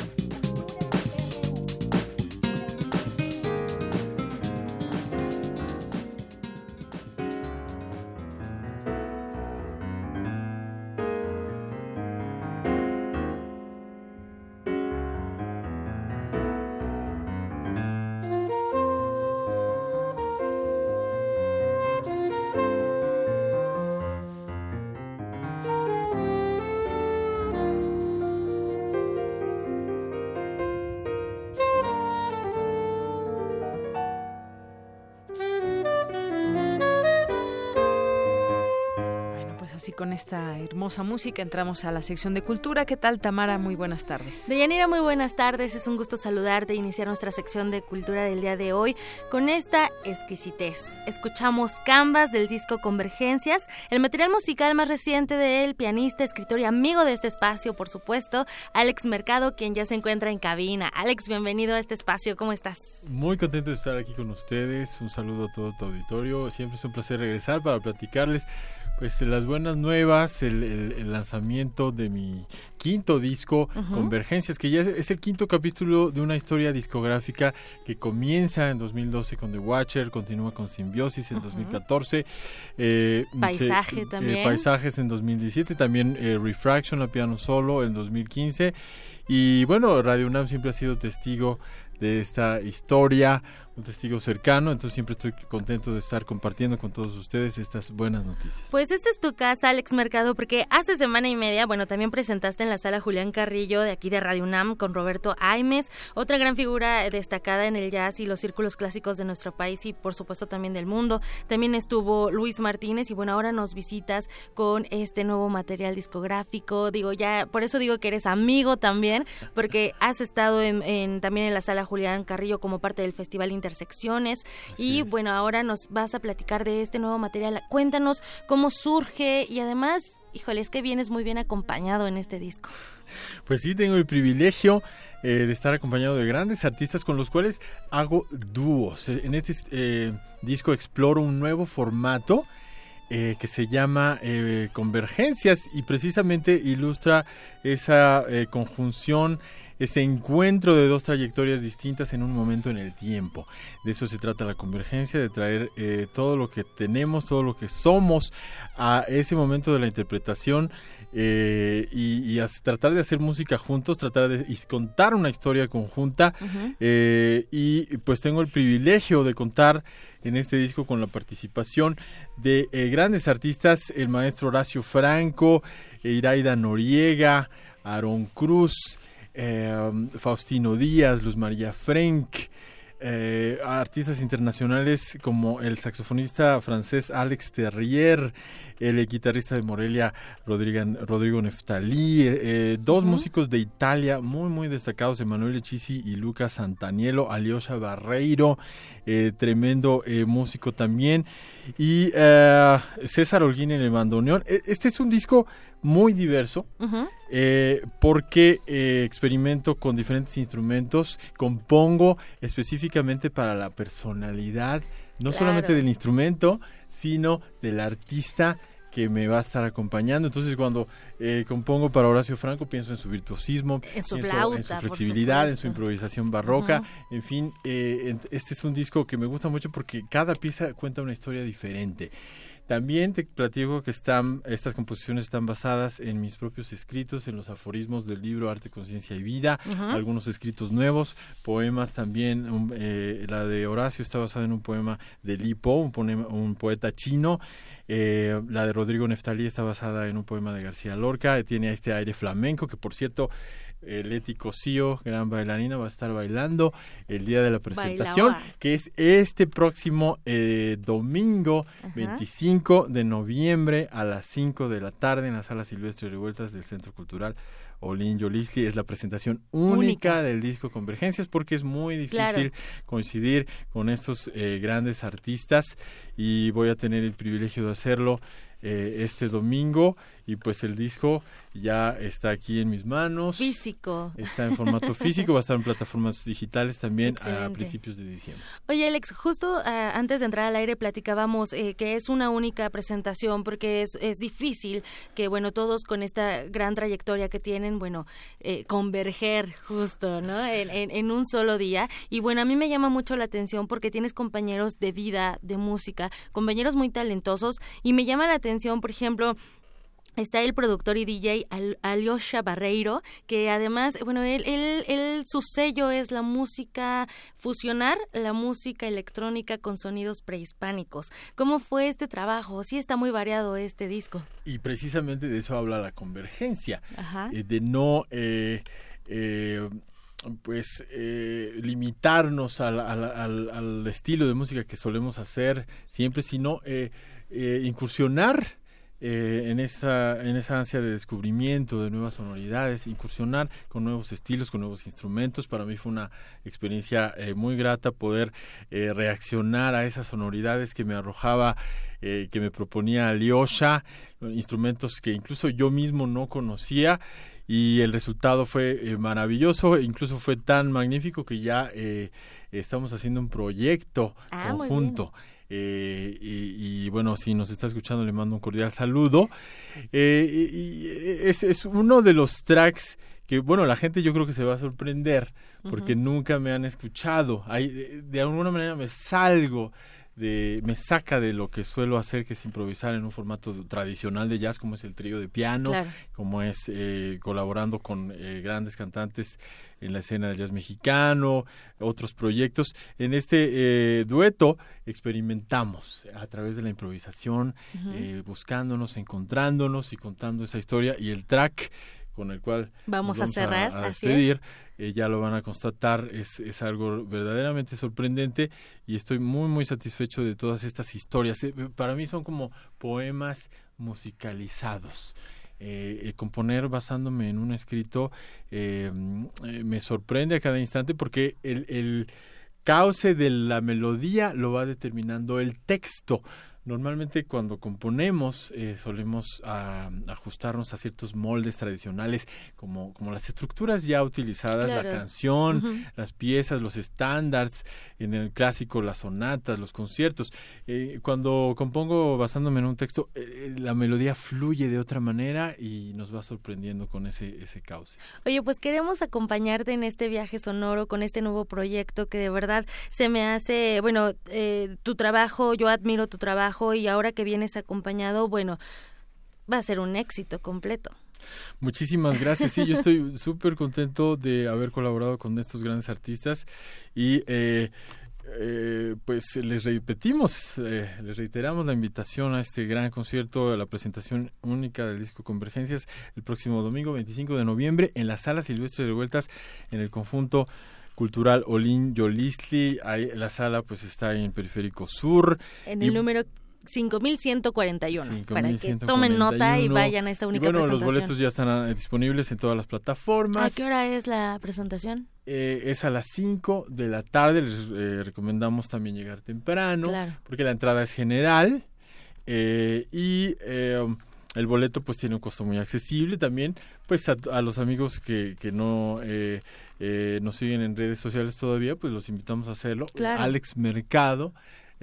Así con esta hermosa música entramos a la sección de cultura. ¿Qué tal, Tamara? Muy buenas tardes. Deyanira, muy buenas tardes. Es un gusto saludarte e iniciar nuestra sección de cultura del día de hoy con esta exquisitez. Escuchamos Canvas del disco Convergencias, el material musical más reciente del pianista, escritor y amigo de este espacio, por supuesto, Alex Mercado, quien ya se encuentra en cabina. Alex, bienvenido a este espacio. ¿Cómo estás? Muy contento de estar aquí con ustedes. Un saludo a todo tu auditorio. Siempre es un placer regresar para platicarles pues las buenas nuevas, el, lanzamiento de mi quinto disco, Convergencias, que ya es, el quinto capítulo de una historia discográfica que comienza en 2012 con The Watcher, continúa con Simbiosis en 2014. Eh, Paisaje eh, también. Paisajes en 2017, también eh, Refraction a piano solo en 2015. Y bueno, Radio UNAM siempre ha sido testigo de esta historia, testigo cercano, entonces siempre estoy contento de estar compartiendo con todos ustedes estas buenas noticias. Pues esta es tu casa, Alex Mercado, porque hace semana y media, bueno, también presentaste en la sala Julián Carrillo de aquí de Radio UNAM con Roberto Aimes, otra gran figura destacada en el jazz y los círculos clásicos de nuestro país y por supuesto también del mundo. También estuvo Luis Martínez y bueno, ahora nos visitas con este nuevo material discográfico. Digo, ya, por eso digo que eres amigo también, porque has estado en, también en la sala Julián Carrillo como parte del Festival intersecciones. y bueno, ahora nos vas a platicar de este nuevo material. Cuéntanos cómo surge y además, híjole, es que vienes muy bien acompañado en este disco. Pues sí, tengo el privilegio eh, de estar acompañado de grandes artistas con los cuales hago dúos. En este eh, disco exploro un nuevo formato. Eh, que se llama Convergencias y precisamente ilustra esa conjunción ese encuentro de dos trayectorias distintas en un momento en el tiempo. De eso se trata la convergencia, de traer eh, todo lo que tenemos, todo lo que somos a ese momento de la interpretación eh, y, tratar de hacer música juntos, tratar de contar una historia conjunta eh, y pues tengo el privilegio de contar en este disco con la participación de grandes artistas, el maestro Horacio Franco, Iraida Noriega, Aaron Cruz, eh, Faustino Díaz, Luz María Frank, eh, artistas internacionales como el saxofonista francés Alex Terrier, el guitarrista de Morelia Rodrigo, Rodrigo Neftalí, eh, dos músicos de Italia muy muy destacados, Emanuele Chisi y Lucas Santanielo, Alyosha Barreiro, tremendo músico también, y César Holguín en el bandoneón. E, este es un disco muy diverso eh, porque eh, experimento con diferentes instrumentos, compongo específicamente para la personalidad, no solamente del instrumento, sino del artista que me va a estar acompañando. Entonces, cuando eh, compongo para Horacio Franco, pienso en su virtuosismo, en su, flexibilidad, en su improvisación barroca. En fin, este es un disco que me gusta mucho porque cada pieza cuenta una historia diferente. También te platico que están, estas composiciones están basadas en mis propios escritos, en los aforismos del libro Arte, Conciencia y Vida, algunos escritos nuevos, poemas también, eh, la de Horacio está basada en un poema de Lipo, un, un poeta chino, eh, la de Rodrigo Neftalí está basada en un poema de García Lorca, tiene este aire flamenco que por cierto Leti Cosío, gran bailarina, va a estar bailando el día de la presentación, que es este próximo eh, domingo 25 de noviembre a las 5 de la tarde en la sala Silvestre Revueltas del Centro Cultural Olin Yolisli. Es la presentación única, del disco Convergencias porque es muy difícil coincidir con estos eh, grandes artistas y voy a tener el privilegio de hacerlo eh, este domingo y pues el disco ya está aquí en mis manos. Físico. Está en formato físico, va a estar en plataformas digitales también a principios de diciembre. Oye Alex, justo ah, antes de entrar al aire platicábamos eh, que es una única presentación porque es, es difícil que bueno todos con esta gran trayectoria que tienen, bueno, eh, converger justo, ¿no? En, en un solo día. Y bueno, a mí me llama mucho la atención porque tienes compañeros de vida, de música, compañeros muy talentosos y me llama la atención, por ejemplo, Está el productor y DJ Alyosha Barreiro, que además, bueno, él, él, su sello es la música, fusionar la música electrónica con sonidos prehispánicos. ¿Cómo fue este trabajo? Sí está muy variado este disco. Y precisamente de eso habla la convergencia, eh, de no... Eh, eh, pues limitarnos al, al, estilo de música que solemos hacer siempre, sino incursionar eh, en, esa, en esa ansia de descubrimiento de nuevas sonoridades, incursionar con nuevos estilos, con nuevos instrumentos. Para mí fue una experiencia eh, muy grata poder eh, reaccionar a esas sonoridades que me arrojaba, que me proponía Alyosha, instrumentos que incluso yo mismo no conocía y el resultado fue maravilloso, incluso fue tan magnífico que ya estamos haciendo un proyecto ah, conjunto. Eh, y, bueno, si nos está escuchando, le mando un cordial saludo. Eh, y, es, es, uno de los tracks que, bueno, la gente yo creo que se va a sorprender porque nunca me han escuchado. Hay, de, alguna manera me salgo de, me saca de lo que suelo hacer, que es improvisar en un formato tradicional de jazz, como es el trío de piano, como es eh, colaborando con grandes cantantes en la escena del jazz mexicano, otros proyectos. En este eh, dueto experimentamos a través de la improvisación, eh, buscándonos, encontrándonos y contando esa historia y el track con el cual vamos, a cerrar, a, despedir, eh, ya lo van a constatar, es, es algo verdaderamente sorprendente y estoy muy muy satisfecho de todas estas historias. para mí son como poemas musicalizados. Eh, eh, componer basándome en un escrito eh, me sorprende a cada instante porque el, el cauce de la melodía lo va determinando el texto. Normalmente cuando componemos eh, solemos ah, ajustarnos a ciertos moldes tradicionales como, como las estructuras ya utilizadas, la canción, las piezas, los estándares, en el clásico las sonatas, los conciertos. Eh, cuando compongo basándome en un texto, eh, la melodía fluye de otra manera y nos va sorprendiendo con ese, ese cauce. Oye, pues queremos acompañarte en este viaje sonoro con este nuevo proyecto que de verdad se me hace, bueno, tu trabajo, yo admiro tu trabajo y ahora que vienes acompañado, bueno, va a ser un éxito completo. Muchísimas gracias. Sí, yo estoy súper contento de haber colaborado con estos grandes artistas y eh, eh, pues les repetimos, eh, les reiteramos la invitación a este gran concierto, a la presentación única del disco Convergencias el próximo domingo 25 de noviembre en la Sala Silvestre de Vueltas en el conjunto cultural Olin Yolistli. Ahí, la sala pues está en Periférico Sur. En el número 5141 para que tomen nota y vayan a esta única bueno, presentación. los boletos ya están ah, disponibles en todas las plataformas. ¿A qué hora es la presentación? Eh, es a las 5 de la tarde. Les eh, recomendamos también llegar temprano porque la entrada es general eh, y el boleto pues tiene un costo muy accesible también pues a, los amigos que, que no nos siguen en redes sociales todavía pues los invitamos a hacerlo Alex Mercado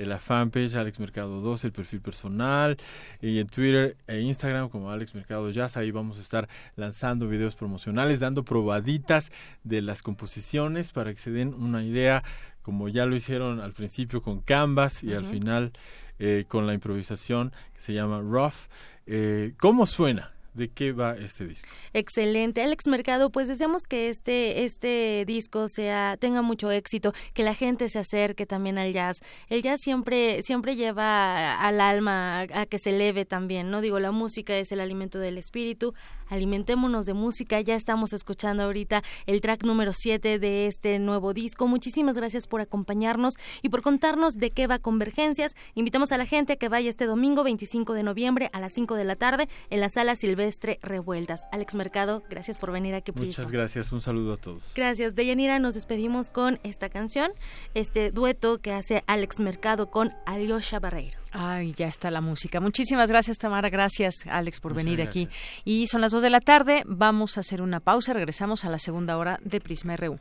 la fanpage Alex Mercado 2, el perfil personal y en Twitter e Instagram como Alex Mercado Jazz. Ahí vamos a estar lanzando videos promocionales, dando probaditas de las composiciones para que se den una idea, como ya lo hicieron al principio con Canvas y al final eh, con la improvisación que se llama Rough. Eh, ¿Cómo suena? ¿De qué va este disco? Excelente, Alex Mercado, pues deseamos que este este disco sea tenga mucho éxito, que la gente se acerque también al jazz. El jazz siempre siempre lleva al alma a, que se eleve también, no digo la música es el alimento del espíritu, alimentémonos de música. Ya estamos escuchando ahorita el track número 7 de este nuevo disco. Muchísimas gracias por acompañarnos y por contarnos de qué va Convergencias. Invitamos a la gente a que vaya este domingo 25 de noviembre a las 5 de la tarde en la sala Silvestre Revueltas. Alex Mercado, gracias por venir aquí. Muchas gracias, un saludo a todos. Gracias. Deyanira, nos despedimos con esta canción, este dueto que hace Alex Mercado con Alyosha Barreiro. Ay, ya está la música. Muchísimas gracias, Tamara. Gracias, Alex, por venir aquí. Y son las dos de la tarde. Vamos a hacer una pausa. Regresamos a la segunda hora de Prisma RU.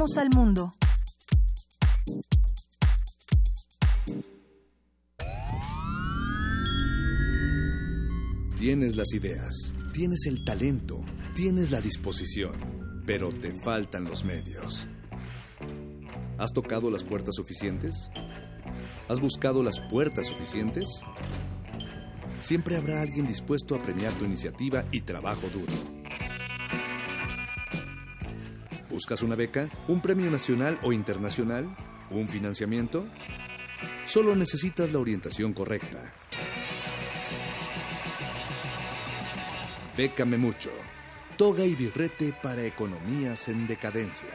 Al mundo. Tienes las ideas, tienes el talento, tienes la disposición, pero te faltan los medios. ¿Has tocado las puertas suficientes? ¿Has buscado las puertas suficientes? Siempre habrá alguien dispuesto a premiar tu iniciativa y trabajo duro. ¿Buscas una beca? ¿Un premio nacional o internacional? ¿Un financiamiento? Solo necesitas la orientación correcta. Bécame mucho. Toga y birrete para economías en decadencia.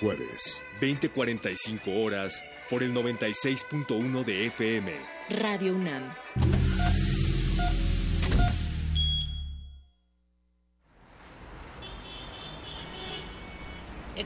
Jueves, 20:45 horas por el 96.1 de FM. Radio UNAM.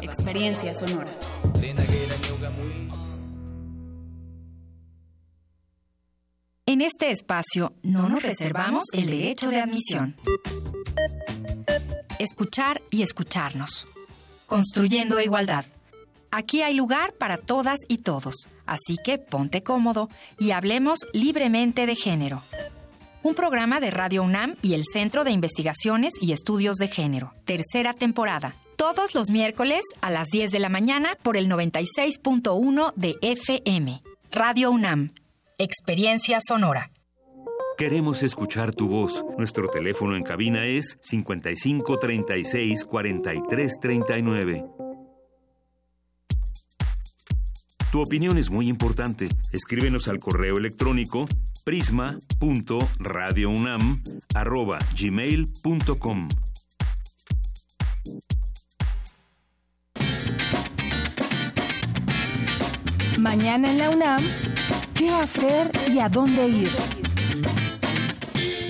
Experiencia sonora. En este espacio no nos reservamos el derecho de admisión. Escuchar y escucharnos. Construyendo igualdad. Aquí hay lugar para todas y todos, así que ponte cómodo y hablemos libremente de género. Un programa de Radio UNAM y el Centro de Investigaciones y Estudios de Género. Tercera temporada. Todos los miércoles a las 10 de la mañana por el 96.1 de FM. Radio UNAM. Experiencia sonora. Queremos escuchar tu voz. Nuestro teléfono en cabina es 55 36 43 39. Tu opinión es muy importante. Escríbenos al correo electrónico prisma.radiounam@gmail.com. Mañana en la UNAM, ¿qué hacer y a dónde ir?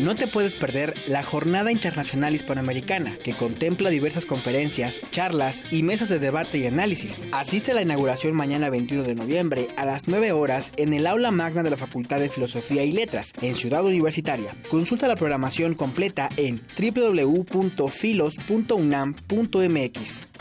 No te puedes perder la Jornada Internacional Hispanoamericana, que contempla diversas conferencias, charlas y mesas de debate y análisis. Asiste a la inauguración mañana 21 de noviembre a las 9 horas en el aula magna de la Facultad de Filosofía y Letras, en Ciudad Universitaria. Consulta la programación completa en www.filos.unam.mx.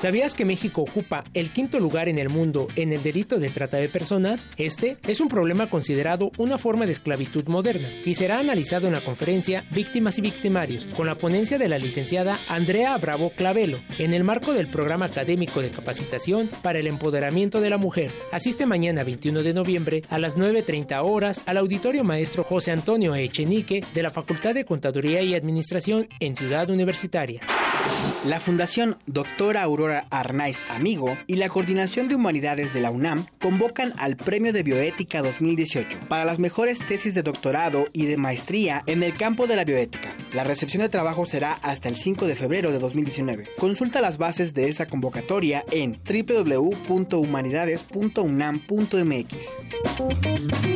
¿Sabías que México ocupa el quinto lugar en el mundo en el delito de trata de personas? Este es un problema considerado una forma de esclavitud moderna y será analizado en la conferencia Víctimas y Victimarios con la ponencia de la licenciada Andrea Bravo Clavelo en el marco del programa académico de capacitación para el empoderamiento de la mujer. Asiste mañana 21 de noviembre a las 9.30 horas al auditorio maestro José Antonio Echenique de la Facultad de Contaduría y Administración en Ciudad Universitaria. La Fundación Doctora Aurora Arnaiz Amigo y la Coordinación de Humanidades de la UNAM convocan al Premio de Bioética 2018 para las mejores tesis de doctorado y de maestría en el campo de la bioética. La recepción de trabajo será hasta el 5 de febrero de 2019. Consulta las bases de esta convocatoria en www.humanidades.unam.mx.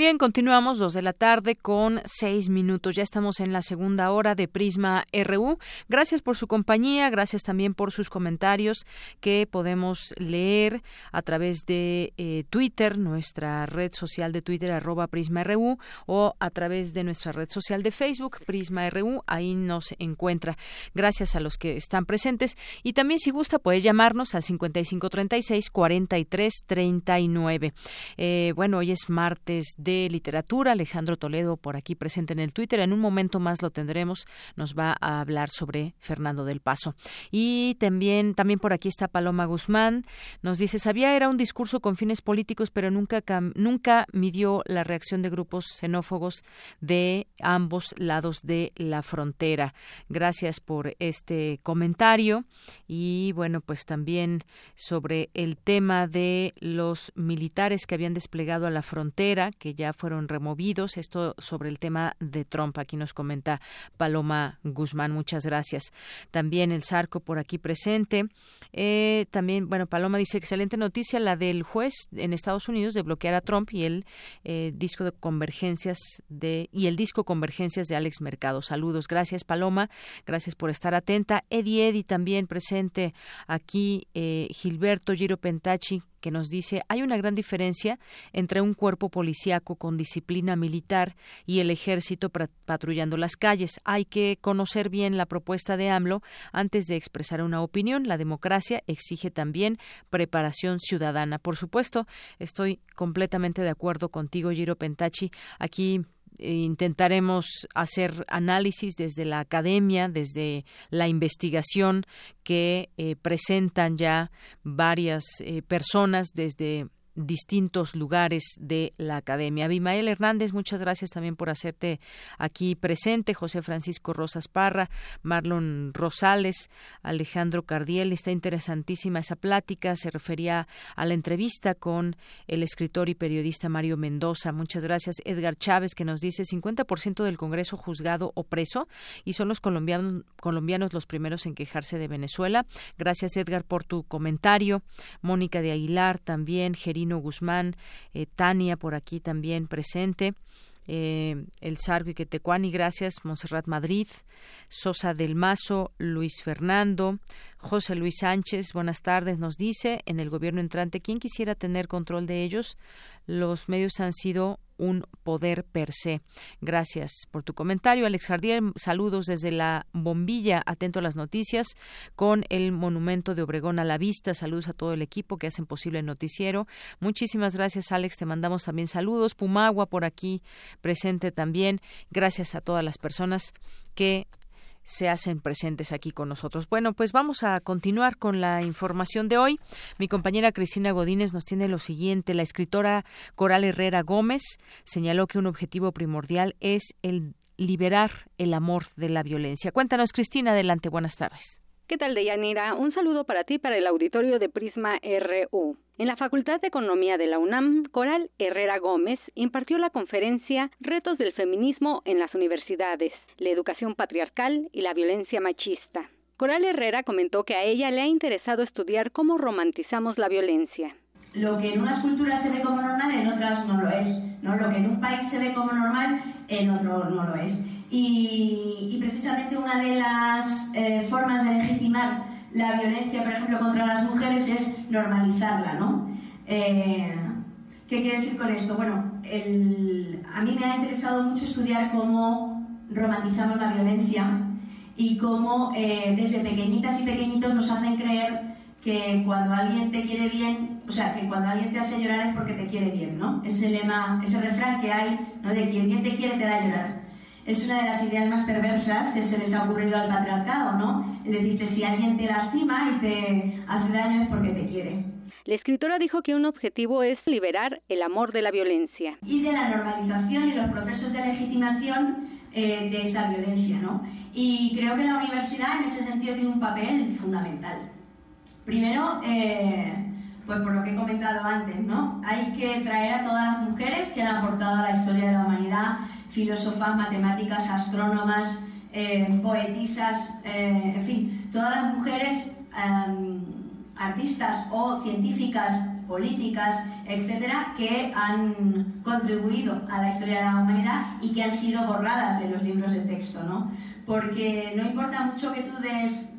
Bien, continuamos dos de la tarde con seis minutos. Ya estamos en la segunda hora de Prisma RU. Gracias por su compañía, gracias también por sus comentarios que podemos leer a través de eh, Twitter, nuestra red social de Twitter arroba Prisma RU o a través de nuestra red social de Facebook Prisma RU. Ahí nos encuentra. Gracias a los que están presentes y también si gusta puede llamarnos al 5536 4339. Eh, bueno, hoy es martes de literatura. Alejandro Toledo por aquí presente en el Twitter. En un momento más lo tendremos. Nos va a hablar sobre Fernando del Paso. Y también, también por aquí está Paloma Guzmán. Nos dice, sabía era un discurso con fines políticos, pero nunca, nunca midió la reacción de grupos xenófobos de ambos lados de la frontera. Gracias por este comentario. Y bueno, pues también sobre el tema de los militares que habían desplegado a la frontera, que ya fueron removidos. Esto sobre el tema de Trump. Aquí nos comenta Paloma Guzmán. Muchas gracias. También el Sarco por aquí presente. Eh, también, bueno, Paloma dice, excelente noticia la del juez en Estados Unidos de bloquear a Trump y el eh, disco de convergencias de y el disco Convergencias de Alex Mercado. Saludos. Gracias, Paloma. Gracias por estar atenta. Eddie Eddie también presente aquí. Eh, Gilberto Giro Pentachi que nos dice hay una gran diferencia entre un cuerpo policíaco con disciplina militar y el ejército patrullando las calles. Hay que conocer bien la propuesta de AMLO antes de expresar una opinión. La democracia exige también preparación ciudadana. Por supuesto, estoy completamente de acuerdo contigo, Giro Pentachi. Aquí intentaremos hacer análisis desde la academia, desde la investigación que eh, presentan ya varias eh, personas desde distintos lugares de la academia. Abimael Hernández, muchas gracias también por hacerte aquí presente. José Francisco Rosas Parra, Marlon Rosales, Alejandro Cardiel. Está interesantísima esa plática. Se refería a la entrevista con el escritor y periodista Mario Mendoza. Muchas gracias. Edgar Chávez, que nos dice 50% del Congreso juzgado o preso y son los colombianos, los primeros en quejarse de Venezuela. Gracias, Edgar, por tu comentario. Mónica de Aguilar también, Guzmán, eh, Tania por aquí también presente. Eh, el Sargo y Quetecuani, gracias, Monserrat Madrid, Sosa del Mazo, Luis Fernando, José Luis Sánchez, buenas tardes, nos dice, en el gobierno entrante, ¿quién quisiera tener control de ellos? Los medios han sido un poder per se. Gracias por tu comentario, Alex Jardier. Saludos desde la bombilla, atento a las noticias, con el monumento de Obregón a la vista. Saludos a todo el equipo que hacen posible el noticiero. Muchísimas gracias, Alex. Te mandamos también saludos. Pumagua por aquí presente también. Gracias a todas las personas que se hacen presentes aquí con nosotros. Bueno, pues vamos a continuar con la información de hoy. Mi compañera Cristina Godínez nos tiene lo siguiente. La escritora Coral Herrera Gómez señaló que un objetivo primordial es el liberar el amor de la violencia. Cuéntanos, Cristina, adelante. Buenas tardes. ¿Qué tal, Deyanira? Un saludo para ti para el auditorio de Prisma RU. En la Facultad de Economía de la UNAM, Coral Herrera Gómez impartió la conferencia Retos del Feminismo en las Universidades, la Educación Patriarcal y la Violencia Machista. Coral Herrera comentó que a ella le ha interesado estudiar cómo romantizamos la violencia. Lo que en unas culturas se ve como normal, en otras no lo es. ¿no? Lo que en un país se ve como normal, en otro no lo es. Y, precisamente una de las eh, formas de legitimar la violencia, por ejemplo, contra las mujeres es normalizarla, ¿no? Eh, ¿Qué quiere decir con esto? Bueno, a mí me ha interesado mucho estudiar cómo romantizamos la violencia y cómo eh, desde pequeñitas y pequeñitos nos hacen creer que cuando alguien te quiere bien, o sea, que cuando alguien te hace llorar es porque te quiere bien, ¿no? Ese lema, ese refrán que hay, ¿no? De quien bien te quiere te da llorar. Es una de las ideas más perversas que se les ha ocurrido al patriarcado, ¿no? Es decir, que si alguien te lastima y te hace daño es porque te quiere. La escritora dijo que un objetivo es liberar el amor de la violencia. Y de la normalización y los procesos de legitimación eh, de esa violencia, ¿no? Y creo que la universidad en ese sentido tiene un papel fundamental. Primero, eh, pues por lo que he comentado antes, ¿no? Hay que traer a todas las mujeres que han aportado a la historia de la humanidad, filósofas, matemáticas, astrónomas, eh, poetisas, en fin, todas las mujeres em, artistas o científicas, políticas, etcétera, que han contribuido a la historia de la humanidad y que han sido borradas de los libros de texto, ¿no? Porque no importa mucho que tú des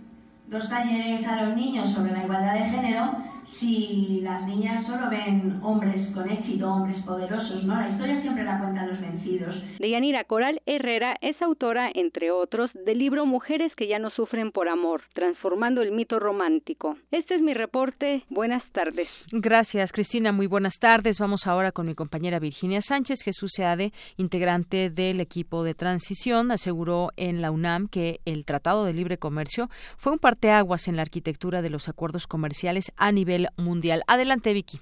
dos talleres a los niños sobre la igualdad de género, si las niñas solo ven hombres con éxito, hombres poderosos, ¿no? La historia siempre la cuentan los vencidos. Deyanira Coral Herrera es autora, entre otros, del libro Mujeres que ya no sufren por amor, transformando el mito romántico. Este es mi reporte. Buenas tardes. Gracias, Cristina. Muy buenas tardes. Vamos ahora con mi compañera Virginia Sánchez. Jesús Seade, integrante del equipo de transición, aseguró en la UNAM que el Tratado de Libre Comercio fue un parteaguas en la arquitectura de los acuerdos comerciales a nivel mundial. Adelante, Vicky.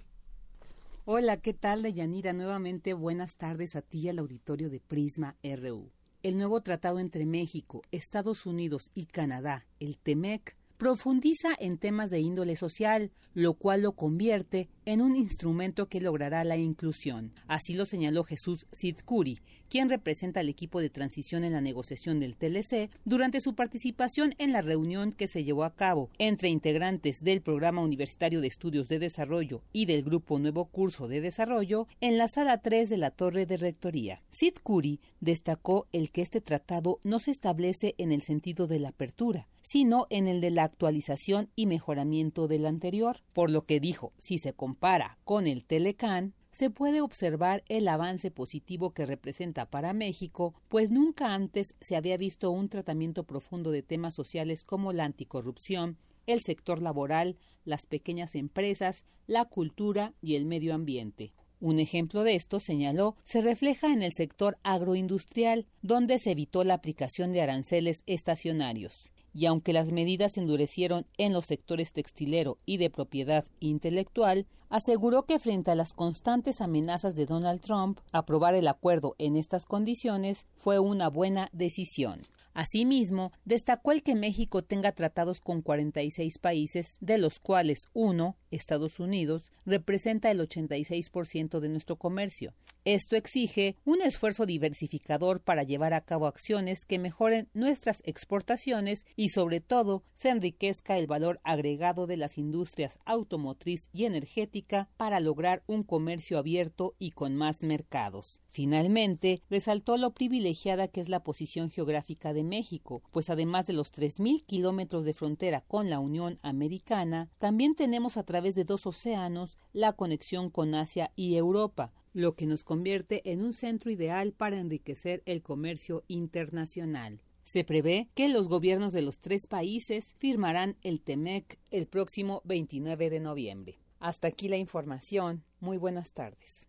Hola, ¿qué tal, Deyanira? Nuevamente, buenas tardes a ti y al auditorio de Prisma RU. El nuevo tratado entre México, Estados Unidos y Canadá, el TEMEC, profundiza en temas de índole social, lo cual lo convierte en un instrumento que logrará la inclusión. Así lo señaló Jesús Sidcuri, quien representa al equipo de transición en la negociación del TLC, durante su participación en la reunión que se llevó a cabo entre integrantes del Programa Universitario de Estudios de Desarrollo y del Grupo Nuevo Curso de Desarrollo en la sala 3 de la Torre de Rectoría. Sidcuri destacó el que este tratado no se establece en el sentido de la apertura, sino en el de la actualización y mejoramiento del anterior, por lo que dijo, si se con el Telecan, se puede observar el avance positivo que representa para México, pues nunca antes se había visto un tratamiento profundo de temas sociales como la anticorrupción, el sector laboral, las pequeñas empresas, la cultura y el medio ambiente. Un ejemplo de esto, señaló, se refleja en el sector agroindustrial, donde se evitó la aplicación de aranceles estacionarios y aunque las medidas se endurecieron en los sectores textilero y de propiedad intelectual, aseguró que frente a las constantes amenazas de Donald Trump, aprobar el acuerdo en estas condiciones fue una buena decisión. Asimismo, destacó el que México tenga tratados con 46 países, de los cuales uno, Estados Unidos, representa el 86% de nuestro comercio. Esto exige un esfuerzo diversificador para llevar a cabo acciones que mejoren nuestras exportaciones y sobre todo se enriquezca el valor agregado de las industrias automotriz y energética para lograr un comercio abierto y con más mercados. Finalmente, resaltó lo privilegiada que es la posición geográfica de México, pues además de los 3.000 kilómetros de frontera con la Unión Americana, también tenemos a través de dos océanos la conexión con Asia y Europa, lo que nos convierte en un centro ideal para enriquecer el comercio internacional. Se prevé que los gobiernos de los tres países firmarán el TEMEC el próximo 29 de noviembre. Hasta aquí la información. Muy buenas tardes.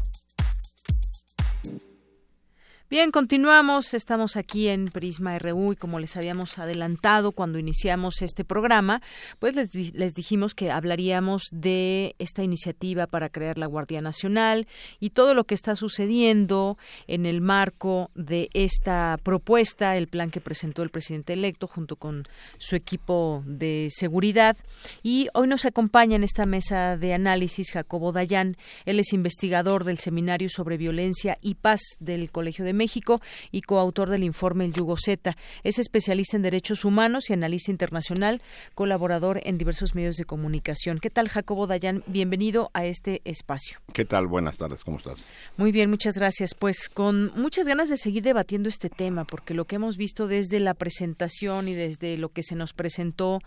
Bien, continuamos. Estamos aquí en Prisma RU y como les habíamos adelantado cuando iniciamos este programa, pues les, les, dijimos que hablaríamos de esta iniciativa para crear la Guardia Nacional y todo lo que está sucediendo en el marco de esta propuesta, el plan que presentó el presidente electo junto con su equipo de seguridad. Y hoy nos acompaña en esta mesa de análisis Jacobo Dayan. Él es investigador del Seminario sobre Violencia y Paz del Colegio de México y coautor del informe El Yugo Z. Es especialista en derechos humanos y analista internacional, colaborador en diversos medios de comunicación. ¿Qué tal, Jacobo Dayan? Bienvenido a este espacio. ¿Qué tal? Buenas tardes, ¿cómo estás? Muy bien, muchas gracias. Pues con muchas ganas de seguir debatiendo este tema, porque lo que hemos visto desde la presentación y desde lo que se nos presentó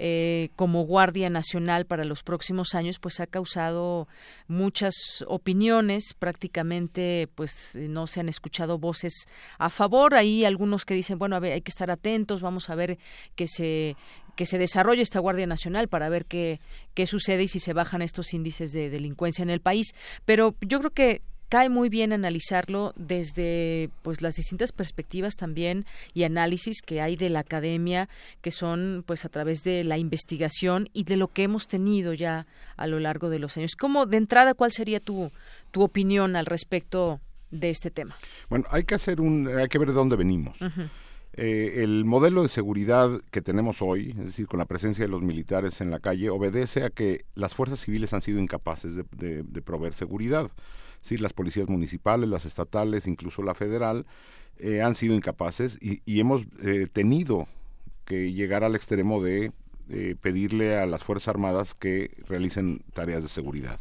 eh, como Guardia Nacional para los próximos años, pues ha causado muchas opiniones. Prácticamente, pues no se han escuchado voces a favor. Hay algunos que dicen, bueno, a ver, hay que estar atentos, vamos a ver que se que se desarrolle esta Guardia Nacional para ver qué, qué sucede y si se bajan estos índices de delincuencia en el país. Pero yo creo que cae muy bien analizarlo desde pues las distintas perspectivas también y análisis que hay de la academia que son pues a través de la investigación y de lo que hemos tenido ya a lo largo de los años. ¿Cómo de entrada cuál sería tu tu opinión al respecto de este tema? Bueno, hay que hacer un hay que ver de dónde venimos. Eh, el modelo de seguridad que tenemos hoy, es decir, con la presencia de los militares en la calle, obedece a que las fuerzas civiles han sido incapaces de, de proveer seguridad sí, las policías municipales, las estatales, incluso la federal, eh, han sido incapaces y, hemos eh, tenido que llegar al extremo de pedirle a las Fuerzas Armadas que realicen tareas de seguridad.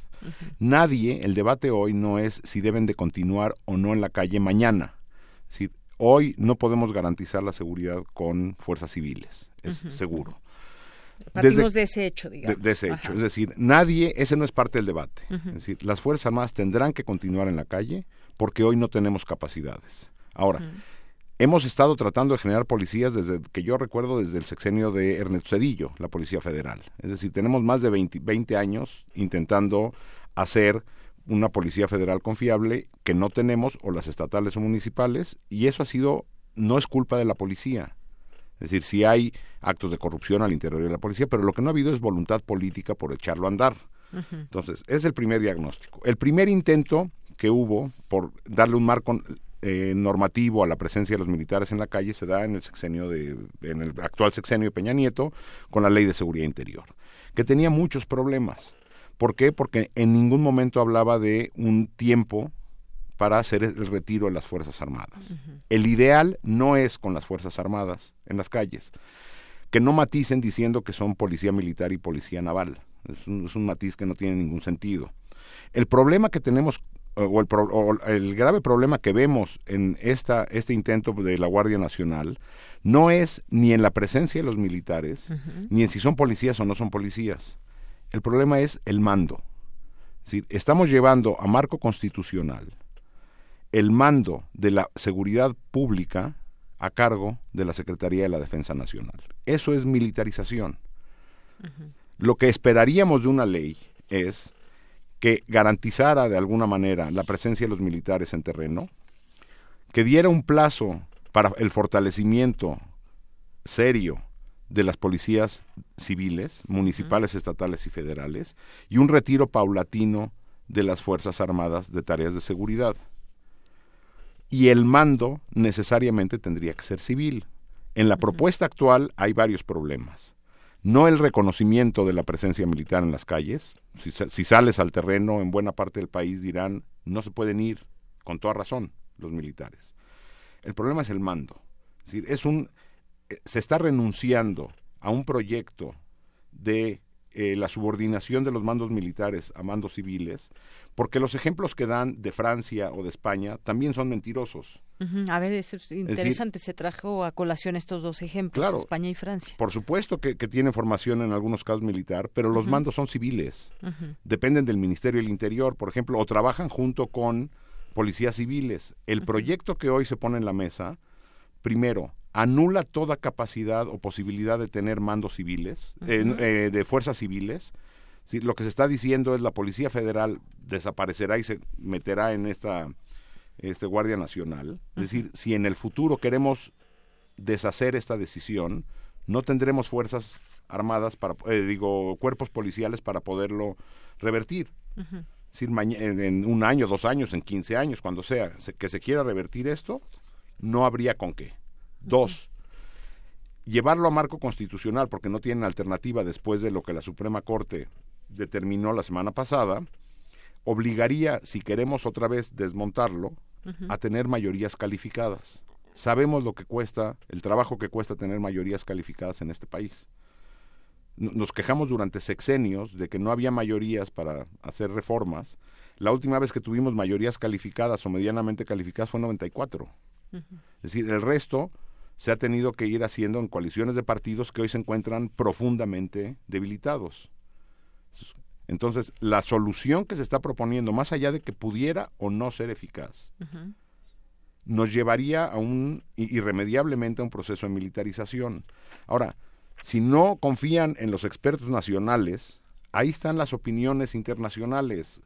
Nadie, el debate hoy no es si deben de continuar o no en la calle mañana. Si hoy no podemos garantizar la seguridad con fuerzas civiles, es seguro. Partimos de ese hecho, digamos. De, ese hecho. Es decir, nadie, ese no es parte del debate. Es decir, las Fuerzas Armadas tendrán que continuar en la calle porque hoy no tenemos capacidades. Ahora, hemos estado tratando de generar policías desde que yo recuerdo desde el sexenio de Ernesto Cedillo, la Policía Federal. Es decir, tenemos más de 20, 20 años intentando hacer una policía federal confiable que no tenemos, o las estatales o municipales, y eso ha sido, no es culpa de la policía, es decir, si hay actos de corrupción al interior de la policía, pero lo que no ha habido es voluntad política por echarlo a andar. Entonces, es el primer diagnóstico. El primer intento que hubo por darle un marco eh, normativo a la presencia de los militares en la calle se da en el sexenio de, en el actual sexenio de Peña Nieto con la ley de seguridad interior, que tenía muchos problemas. ¿Por qué? Porque en ningún momento hablaba de un tiempo para hacer el retiro de las Fuerzas Armadas. El ideal no es con las Fuerzas Armadas en las calles, que no maticen diciendo que son policía militar y policía naval. Es un, matiz que no tiene ningún sentido. El problema que tenemos, o el, grave problema que vemos en esta, este intento de la Guardia Nacional, no es ni en la presencia de los militares, ni en si son policías o no son policías. El problema es el mando. estamos llevando a marco constitucional el mando de la seguridad pública a cargo de la Secretaría de la Defensa Nacional. Eso es militarización. Lo que esperaríamos de una ley es que garantizara de alguna manera la presencia de los militares en terreno, que diera un plazo para el fortalecimiento serio de las policías civiles, municipales, estatales y federales, y un retiro paulatino de las Fuerzas Armadas de tareas de seguridad y el mando necesariamente tendría que ser civil. En la propuesta actual hay varios problemas. No el reconocimiento de la presencia militar en las calles. Si, sales al terreno en buena parte del país dirán, no se pueden ir, con toda razón, los militares. El problema es el mando. Es decir, es un, eh, se está renunciando a un proyecto de eh, la subordinación de los mandos militares a mandos civiles, porque los ejemplos que dan de Francia o de España también son mentirosos. A ver, es interesante, se trajo a colación estos dos ejemplos, España y Francia. Por supuesto que, que, tiene formación en algunos casos militar, pero los mandos son civiles, dependen del Ministerio del Interior, por ejemplo, o trabajan junto con policías civiles. El proyecto que hoy se pone en la mesa, primero, anula toda capacidad o posibilidad de tener mandos civiles, eh, de fuerzas civiles. Lo que se está diciendo es la Policía Federal desaparecerá y se meterá en esta este Guardia Nacional. Es decir, si en el futuro queremos deshacer esta decisión, no tendremos fuerzas armadas para, eh, digo, cuerpos policiales para poderlo revertir. en, en, un año, dos años, en 15 años, cuando sea, que se quiera revertir esto, no habría con qué. Dos, llevarlo a marco constitucional porque no tienen alternativa después de lo que la Suprema Corte determinó la semana pasada, obligaría, si queremos otra vez desmontarlo, a tener mayorías calificadas. Sabemos lo que cuesta, el trabajo que cuesta tener mayorías calificadas en este país. Nos quejamos durante sexenios de que no había mayorías para hacer reformas. La última vez que tuvimos mayorías calificadas o medianamente calificadas fue en 94. Es decir, el resto se ha tenido que ir haciendo en coaliciones de partidos que hoy se encuentran profundamente debilitados. Entonces, la solución que se está proponiendo, más allá de que pudiera o no ser eficaz, nos llevaría a un irremediablemente a un proceso de militarización. Ahora, si no confían en los expertos nacionales, ahí están las opiniones internacionales.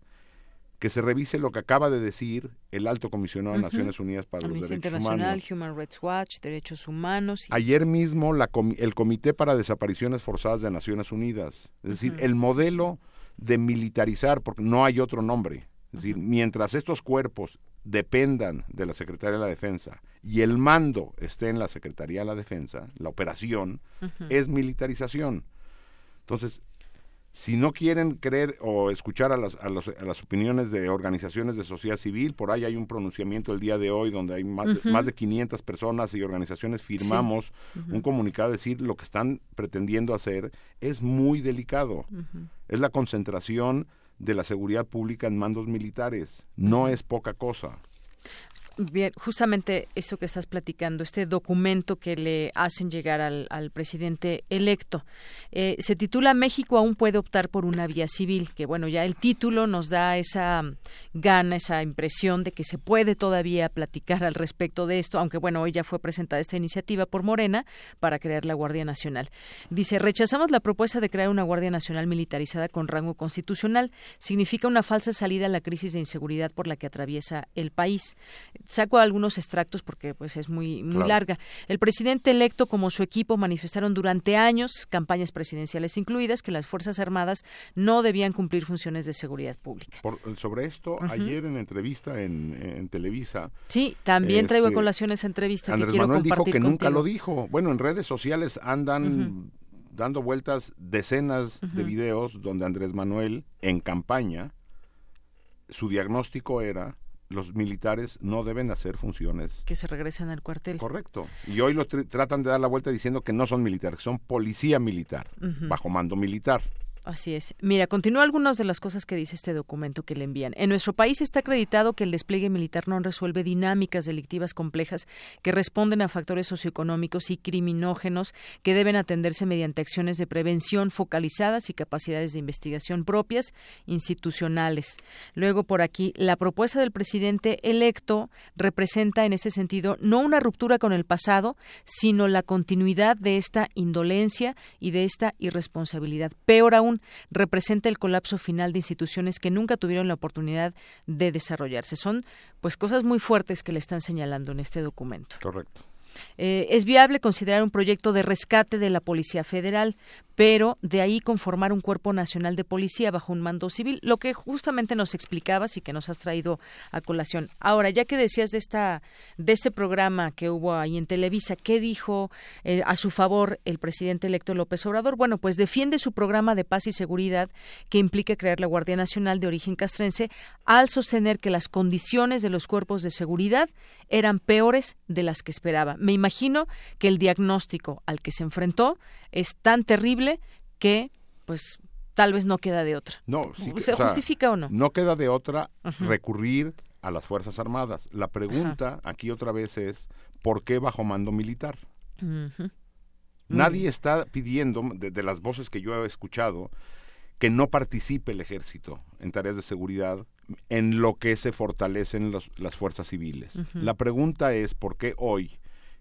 Que se revise lo que acaba de decir el alto comisionado de Naciones Unidas para los Derechos Internacional, Human Rights Watch, Derechos Humanos. Ayer mismo la el Comité para Desapariciones Forzadas de Naciones Unidas, es decir, el modelo de militarizar, porque no hay otro nombre. Es decir, mientras estos cuerpos dependan de la Secretaría de la Defensa y el mando esté en la Secretaría de la Defensa, la operación es militarización. Entonces, si no quieren creer o escuchar a las, a, las opiniones de organizaciones de sociedad civil, por ahí hay un pronunciamiento el día de hoy donde hay más, de, más de 500 personas y organizaciones firmamos un comunicado decir lo que están pretendiendo hacer es muy delicado. Es la concentración de la seguridad pública en mandos militares. No es poca cosa. Bien, justamente eso que estás platicando, este documento que le hacen llegar al, presidente electo, eh, se titula México aún puede optar por una vía civil, que bueno, ya el título nos da esa gana, esa impresión de que se puede todavía platicar al respecto de esto, aunque bueno, hoy ya fue presentada esta iniciativa por Morena para crear la Guardia Nacional. Dice, rechazamos la propuesta de crear una Guardia Nacional militarizada con rango constitucional. Significa una falsa salida a la crisis de inseguridad por la que atraviesa el país saco algunos extractos porque pues es muy muy larga. El presidente electo como su equipo manifestaron durante años, campañas presidenciales incluidas, que las Fuerzas Armadas no debían cumplir funciones de seguridad pública. sobre esto, ayer en entrevista en, Televisa. Sí, también traigo a este, colación esa entrevista Andrés que quiero Manuel dijo que nunca lo dijo. Bueno, en redes sociales andan dando vueltas decenas de videos donde Andrés Manuel en campaña su diagnóstico era los militares no deben hacer funciones. Que se regresen al cuartel. Correcto. Y hoy lo tratan de dar la vuelta diciendo que no son militares, son policía militar, bajo mando militar. Así es. Mira, continúa algunas de las cosas que dice este documento que le envían. En nuestro país está acreditado que el despliegue militar no resuelve dinámicas delictivas complejas que responden a factores socioeconómicos y criminógenos que deben atenderse mediante acciones de prevención focalizadas y capacidades de investigación propias institucionales. Luego, por aquí, la propuesta del presidente electo representa en ese sentido no una ruptura con el pasado, sino la continuidad de esta indolencia y de esta irresponsabilidad. Peor aún, representa el colapso final de instituciones que nunca tuvieron la oportunidad de desarrollarse. Son pues cosas muy fuertes que le están señalando en este documento. Correcto. Eh, es viable considerar un proyecto de rescate de la Policía Federal, pero de ahí conformar un cuerpo nacional de policía bajo un mando civil, lo que justamente nos explicabas y que nos has traído a colación. Ahora, ya que decías de esta de este programa que hubo ahí en Televisa, ¿qué dijo eh, a su favor el presidente electo López Obrador? Bueno, pues defiende su programa de paz y seguridad que implica crear la Guardia Nacional de origen castrense al sostener que las condiciones de los cuerpos de seguridad eran peores de las que esperaba. Me imagino que el diagnóstico al que se enfrentó es tan terrible que, pues, tal vez no queda de otra. No, ¿Se justifica o no? No queda de otra recurrir a las Fuerzas Armadas. La pregunta aquí otra vez es, ¿por qué bajo mando militar? Nadie está pidiendo, de, las voces que yo he escuchado, que no participe el ejército en tareas de seguridad en lo que se fortalecen las fuerzas civiles. La pregunta es, ¿por qué hoy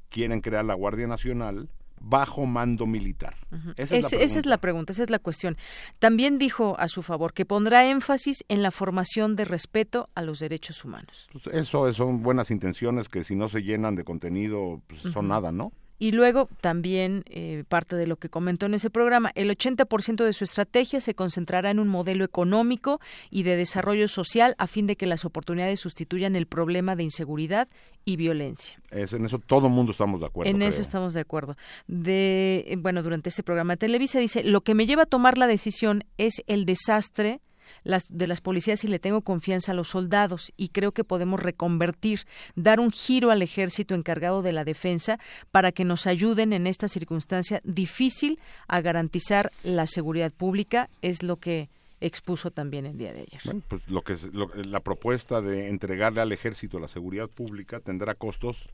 quieren crear la Guardia Nacional bajo mando militar? esa, es la pregunta, esa es la cuestión. También dijo a su favor que pondrá énfasis en la formación de respeto a los derechos humanos. Pues eso son buenas intenciones que si no se llenan de contenido pues son nada, ¿no? Y luego también eh, parte de lo que comentó en ese programa, el 80% de su estrategia se concentrará en un modelo económico y de desarrollo social a fin de que las oportunidades sustituyan el problema de inseguridad y violencia. en eso todo el mundo estamos de acuerdo. En eso estamos de acuerdo. De, bueno, durante este programa de Televisa dice, lo que me lleva a tomar la decisión es el desastre las, de las policías y le tengo confianza a los soldados y creo que podemos reconvertir, dar un giro al ejército encargado de la defensa para que nos ayuden en esta circunstancia difícil a garantizar la seguridad pública, es lo que expuso también el día de ayer. Pues lo que la propuesta de entregarle al ejército la seguridad pública tendrá costos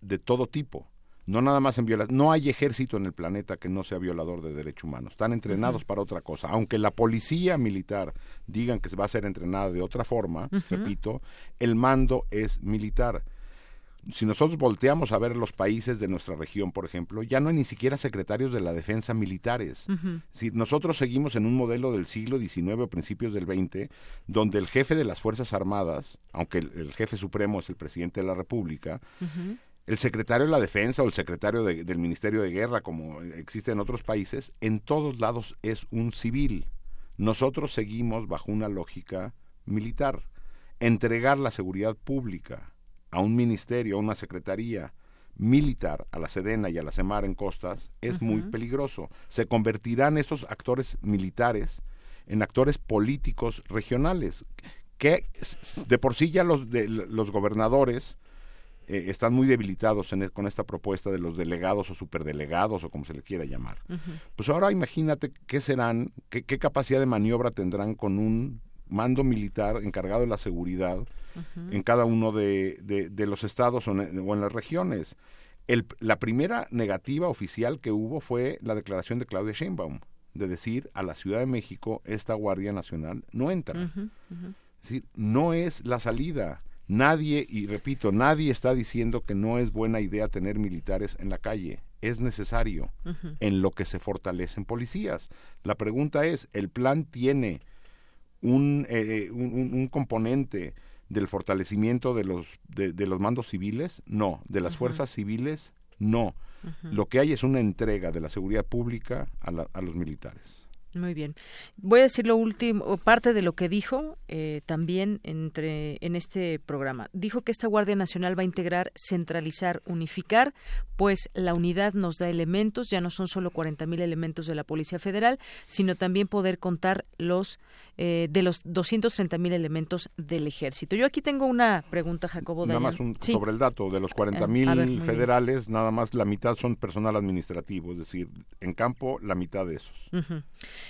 de todo tipo. No nada más en violar. No hay ejército en el planeta que no sea violador de derechos humanos. Están entrenados para otra cosa. Aunque la policía militar digan que se va a ser entrenada de otra forma, repito, el mando es militar si nosotros volteamos a ver los países de nuestra región, por ejemplo, ya no hay ni siquiera secretarios de la defensa militares. Si nosotros seguimos en un modelo del siglo XIX o principios del XX, donde el jefe de las Fuerzas Armadas, aunque el, jefe supremo es el presidente de la República, el secretario de la Defensa o el secretario del Ministerio de Guerra, como existe en otros países, en todos lados es un civil. Nosotros seguimos bajo una lógica militar. Entregar la seguridad pública a un ministerio, a una secretaría militar, a la Sedena y a la Semar en costas, es muy peligroso. Se convertirán estos actores militares en actores políticos regionales, que de por sí ya los, de, los gobernadores eh, están muy debilitados en, e, con esta propuesta de los delegados o superdelegados o como se le quiera llamar. Pues ahora imagínate qué serán, qué, qué capacidad de maniobra tendrán con un mando militar encargado de la seguridad en cada uno de, de, los estados o en, las regiones. El, la primera negativa oficial que hubo fue la declaración de Claudia Sheinbaum, de decir a la Ciudad de México esta Guardia Nacional no entra. Es decir, no es la salida. Nadie, y repito, nadie está diciendo que no es buena idea tener militares en la calle. Es necesario en lo que se fortalecen policías. La pregunta es, ¿el plan tiene un, eh, un, un componente del fortalecimiento de los, de, los mandos civiles, no, de las fuerzas civiles, no. Lo que hay es una entrega de la seguridad pública a, a los militares. Muy bien. Voy a decir lo último, parte de lo que dijo eh, también entre, en este programa. Dijo que esta Guardia Nacional va a integrar, centralizar, unificar, pues la unidad nos da elementos, ya no son solo 40.000 elementos de la Policía Federal, sino también poder contar los eh, de los 230.000 elementos del Ejército. Yo aquí tengo una pregunta, Jacobo. Nada más sobre el dato, de los 40.000 federales, nada más la mitad son personal administrativo, es decir, en campo la mitad de esos.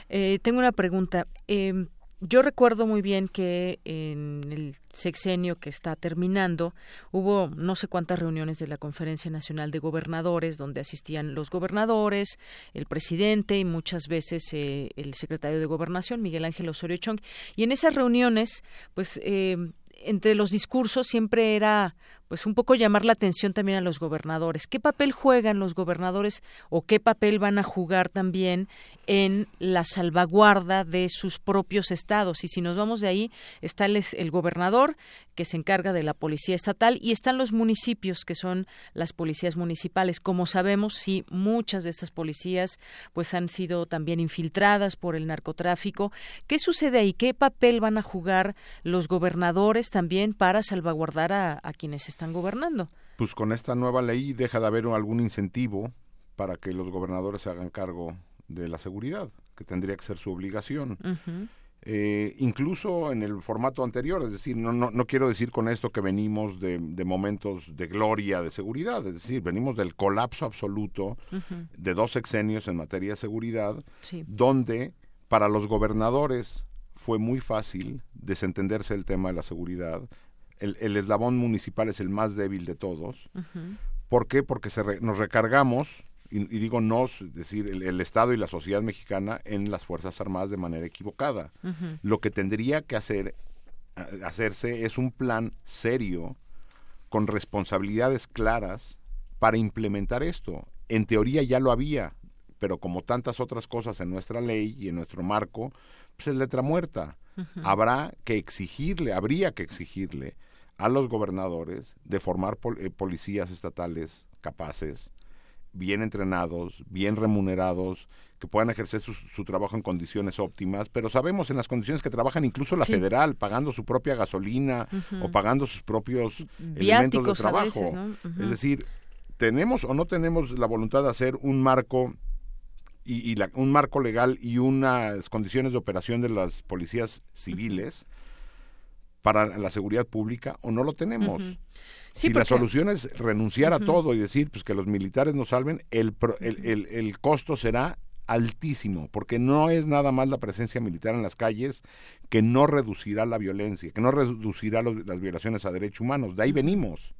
Eh, tengo una pregunta. Em, yo recuerdo muy bien que en el sexenio que está terminando hubo no sé cuántas reuniones de la Conferencia Nacional de Gobernadores donde asistían los gobernadores, el presidente y muchas veces eh, el secretario de Gobernación, Miguel Ángel Osorio Chong. Y en esas reuniones, pues em, entre los discursos siempre era pues un poco llamar la atención también a los gobernadores. ¿Qué papel juegan los gobernadores o qué papel van a jugar también en la salvaguarda de sus propios estados? Y si nos vamos de ahí, está el, gobernador que se encarga de la policía estatal y están los municipios que son las policías municipales. Como sabemos, sí, muchas de estas policías pues han sido también infiltradas por el narcotráfico. ¿Qué sucede ahí? ¿Qué papel van a jugar los gobernadores también para salvaguardar a, a quienes están están gobernando. Pues con esta nueva ley deja de haber algún incentivo para que los gobernadores se hagan cargo de la seguridad, que tendría que ser su obligación. Eh, incluso en el formato anterior, es decir, no, no, no quiero decir con esto que venimos de, momentos de gloria de seguridad, es decir, venimos del colapso absoluto de dos sexenios en materia de seguridad, donde para los gobernadores fue muy fácil desentenderse el tema de la seguridad, el, eslabón municipal es el más débil de todos. ¿Por qué? Porque nos recargamos, y, digo nos, es decir, el, Estado y la sociedad mexicana en las Fuerzas Armadas de manera equivocada. Lo que tendría que hacer, hacerse es un plan serio, con responsabilidades claras, para implementar esto. En teoría ya lo había, pero como tantas otras cosas en nuestra ley y en nuestro marco, pues es letra muerta. Habrá que exigirle, habría que exigirle a los gobernadores de formar eh, policías estatales capaces, bien entrenados, bien remunerados, que puedan ejercer su, trabajo en condiciones óptimas, pero sabemos en las condiciones que trabajan incluso la federal, pagando su propia gasolina o pagando sus propios elementos de trabajo. Es decir, tenemos o no tenemos la voluntad de hacer un marco y, un marco legal y unas condiciones de operación de las policías civiles para la seguridad pública o no lo tenemos. si la solución es renunciar a todo y decir pues que los militares nos salven, el, el, el costo será altísimo, porque no es nada más la presencia militar en las calles que no reducirá la violencia, que no reducirá las violaciones a derechos humanos. De ahí venimos.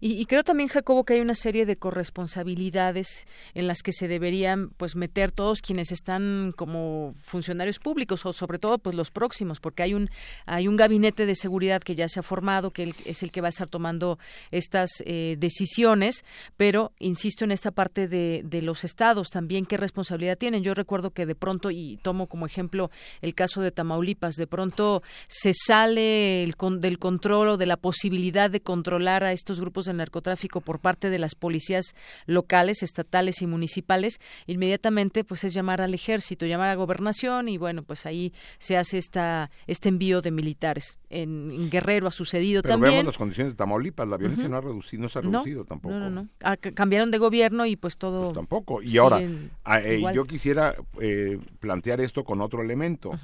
y, creo también, Jacobo, que hay una serie de corresponsabilidades en las que se deberían pues meter todos quienes están como funcionarios públicos o sobre todo pues los próximos, porque hay un hay un gabinete de seguridad que ya se ha formado, que es el que va a estar tomando estas eh, decisiones, pero insisto en esta parte de, de los estados también qué responsabilidad tienen. Yo recuerdo que de pronto y tomo como ejemplo el caso de Tamaulipas de pronto se sale el del control o de la posibilidad de controlar a estos grupos de narcotráfico por parte de las policías locales, estatales y municipales, inmediatamente pues es llamar al ejército, llamar a gobernación y bueno, pues ahí se hace esta este envío de militares. En, Guerrero ha sucedido Pero también. Vemos las condiciones de Tamaulipas, la violencia no ha reducido, no se ha reducido tampoco. No, no, no. Ah, cambiaron de gobierno y pues todo. Pues tampoco. Y ahora, ah, eh, yo quisiera eh, plantear esto con otro elemento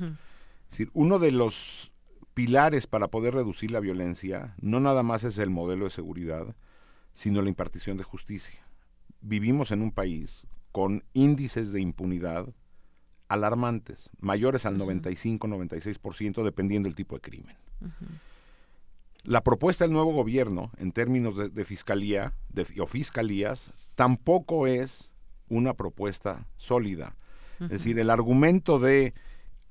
decir, uno de los pilares para poder reducir la violencia no nada más es el modelo de seguridad, sino la impartición de justicia. Vivimos en un país con índices de impunidad alarmantes, mayores al 95-96% dependiendo del tipo de crimen. La propuesta del nuevo gobierno en términos de, fiscalía o fiscalías tampoco es una propuesta sólida. Es decir, el argumento de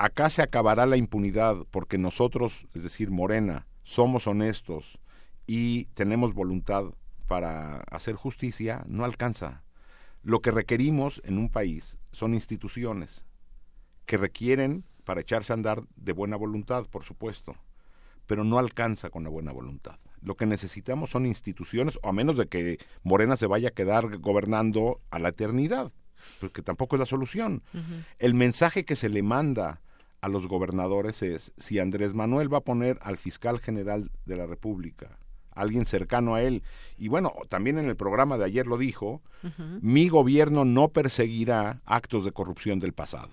acá se acabará la impunidad porque nosotros, es decir, Morena, somos honestos y tenemos voluntad para hacer justicia, no alcanza. Lo que requerimos en un país son instituciones que requieren para echarse a andar de buena voluntad, por supuesto, pero no alcanza con la buena voluntad. Lo que necesitamos son instituciones, o a menos de que Morena se vaya a quedar gobernando a la eternidad, porque tampoco es la solución. El mensaje que se le manda a los gobernadores es si Andrés Manuel va a poner al fiscal general de la República, alguien cercano a él, y bueno, también en el programa de ayer lo dijo, mi gobierno no perseguirá actos de corrupción del pasado.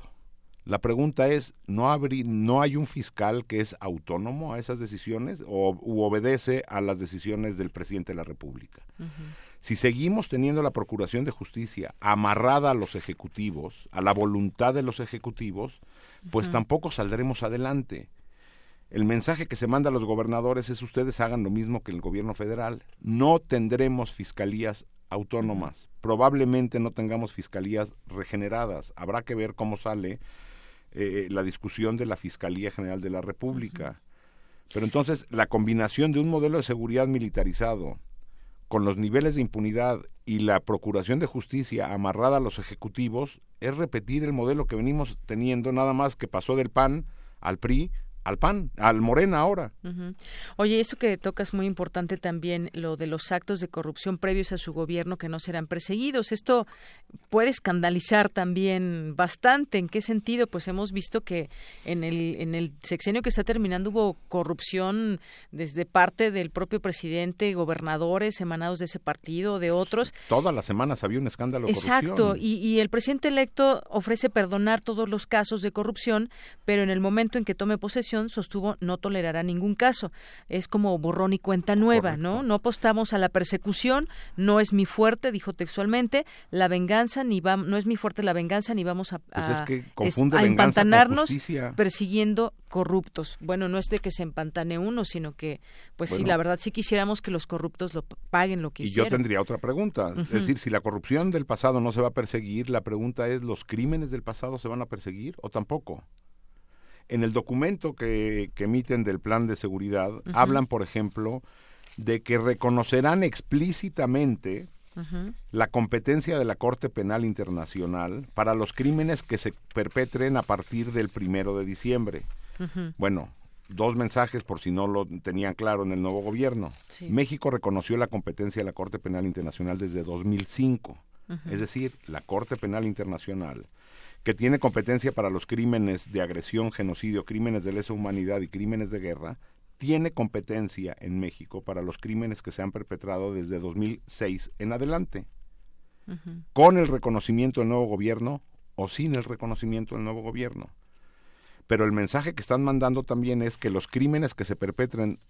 La pregunta es, ¿no, ¿no hay un fiscal que es autónomo a esas decisiones o u obedece a las decisiones del presidente de la República? Si seguimos teniendo la Procuración de Justicia amarrada a los ejecutivos, a la voluntad de los ejecutivos, pues tampoco saldremos adelante. El mensaje que se manda a los gobernadores es ustedes hagan lo mismo que el gobierno federal. No tendremos fiscalías autónomas. Probablemente no tengamos fiscalías regeneradas. Habrá que ver cómo sale eh, la discusión de la Fiscalía General de la República. Pero entonces la combinación de un modelo de seguridad militarizado con los niveles de impunidad y la procuración de justicia amarrada a los ejecutivos es repetir el modelo que venimos teniendo, nada más que pasó del PAN al PRI al PAN, al Morena ahora. Oye, eso que toca es muy importante también, lo de los actos de corrupción previos a su gobierno que no serán perseguidos. Esto puede escandalizar también bastante. ¿En qué sentido? Pues hemos visto que en el, en el sexenio que está terminando hubo corrupción desde parte del propio presidente, gobernadores emanados de ese partido, de otros. Todas las semanas había un escándalo de Exacto, y, y el presidente electo ofrece perdonar todos los casos de corrupción, pero en el momento en que tome posesión sostuvo no tolerará ningún caso. Es como borrón y cuenta nueva, ¿no? No apostamos a la persecución, no es mi fuerte, dijo textualmente, la venganza ni va, no es mi fuerte la venganza ni vamos a, pues a, empantanarnos persiguiendo corruptos. Bueno, no es de que se empantane uno, sino que, pues sí, la verdad sí quisiéramos que los corruptos lo paguen lo que Y yo tendría otra pregunta, es decir, si la corrupción del pasado no se va a perseguir, la pregunta es, ¿los crímenes del pasado se van a perseguir o tampoco? En el documento que, emiten del plan de seguridad, hablan, por ejemplo, de que reconocerán explícitamente la competencia de la Corte Penal Internacional para los crímenes que se perpetren a partir del primero de diciembre. Bueno, dos mensajes por si no lo tenían claro en el nuevo gobierno. México reconoció la competencia de la Corte Penal Internacional desde 2005. Es decir, la Corte Penal Internacional que tiene competencia para los crímenes de agresión, genocidio, crímenes de lesa humanidad y crímenes de guerra, tiene competencia en México para los crímenes que se han perpetrado desde 2006 en adelante. con el reconocimiento del nuevo gobierno o sin el reconocimiento del nuevo gobierno. Pero el mensaje que están mandando también es que los crímenes que se perpetren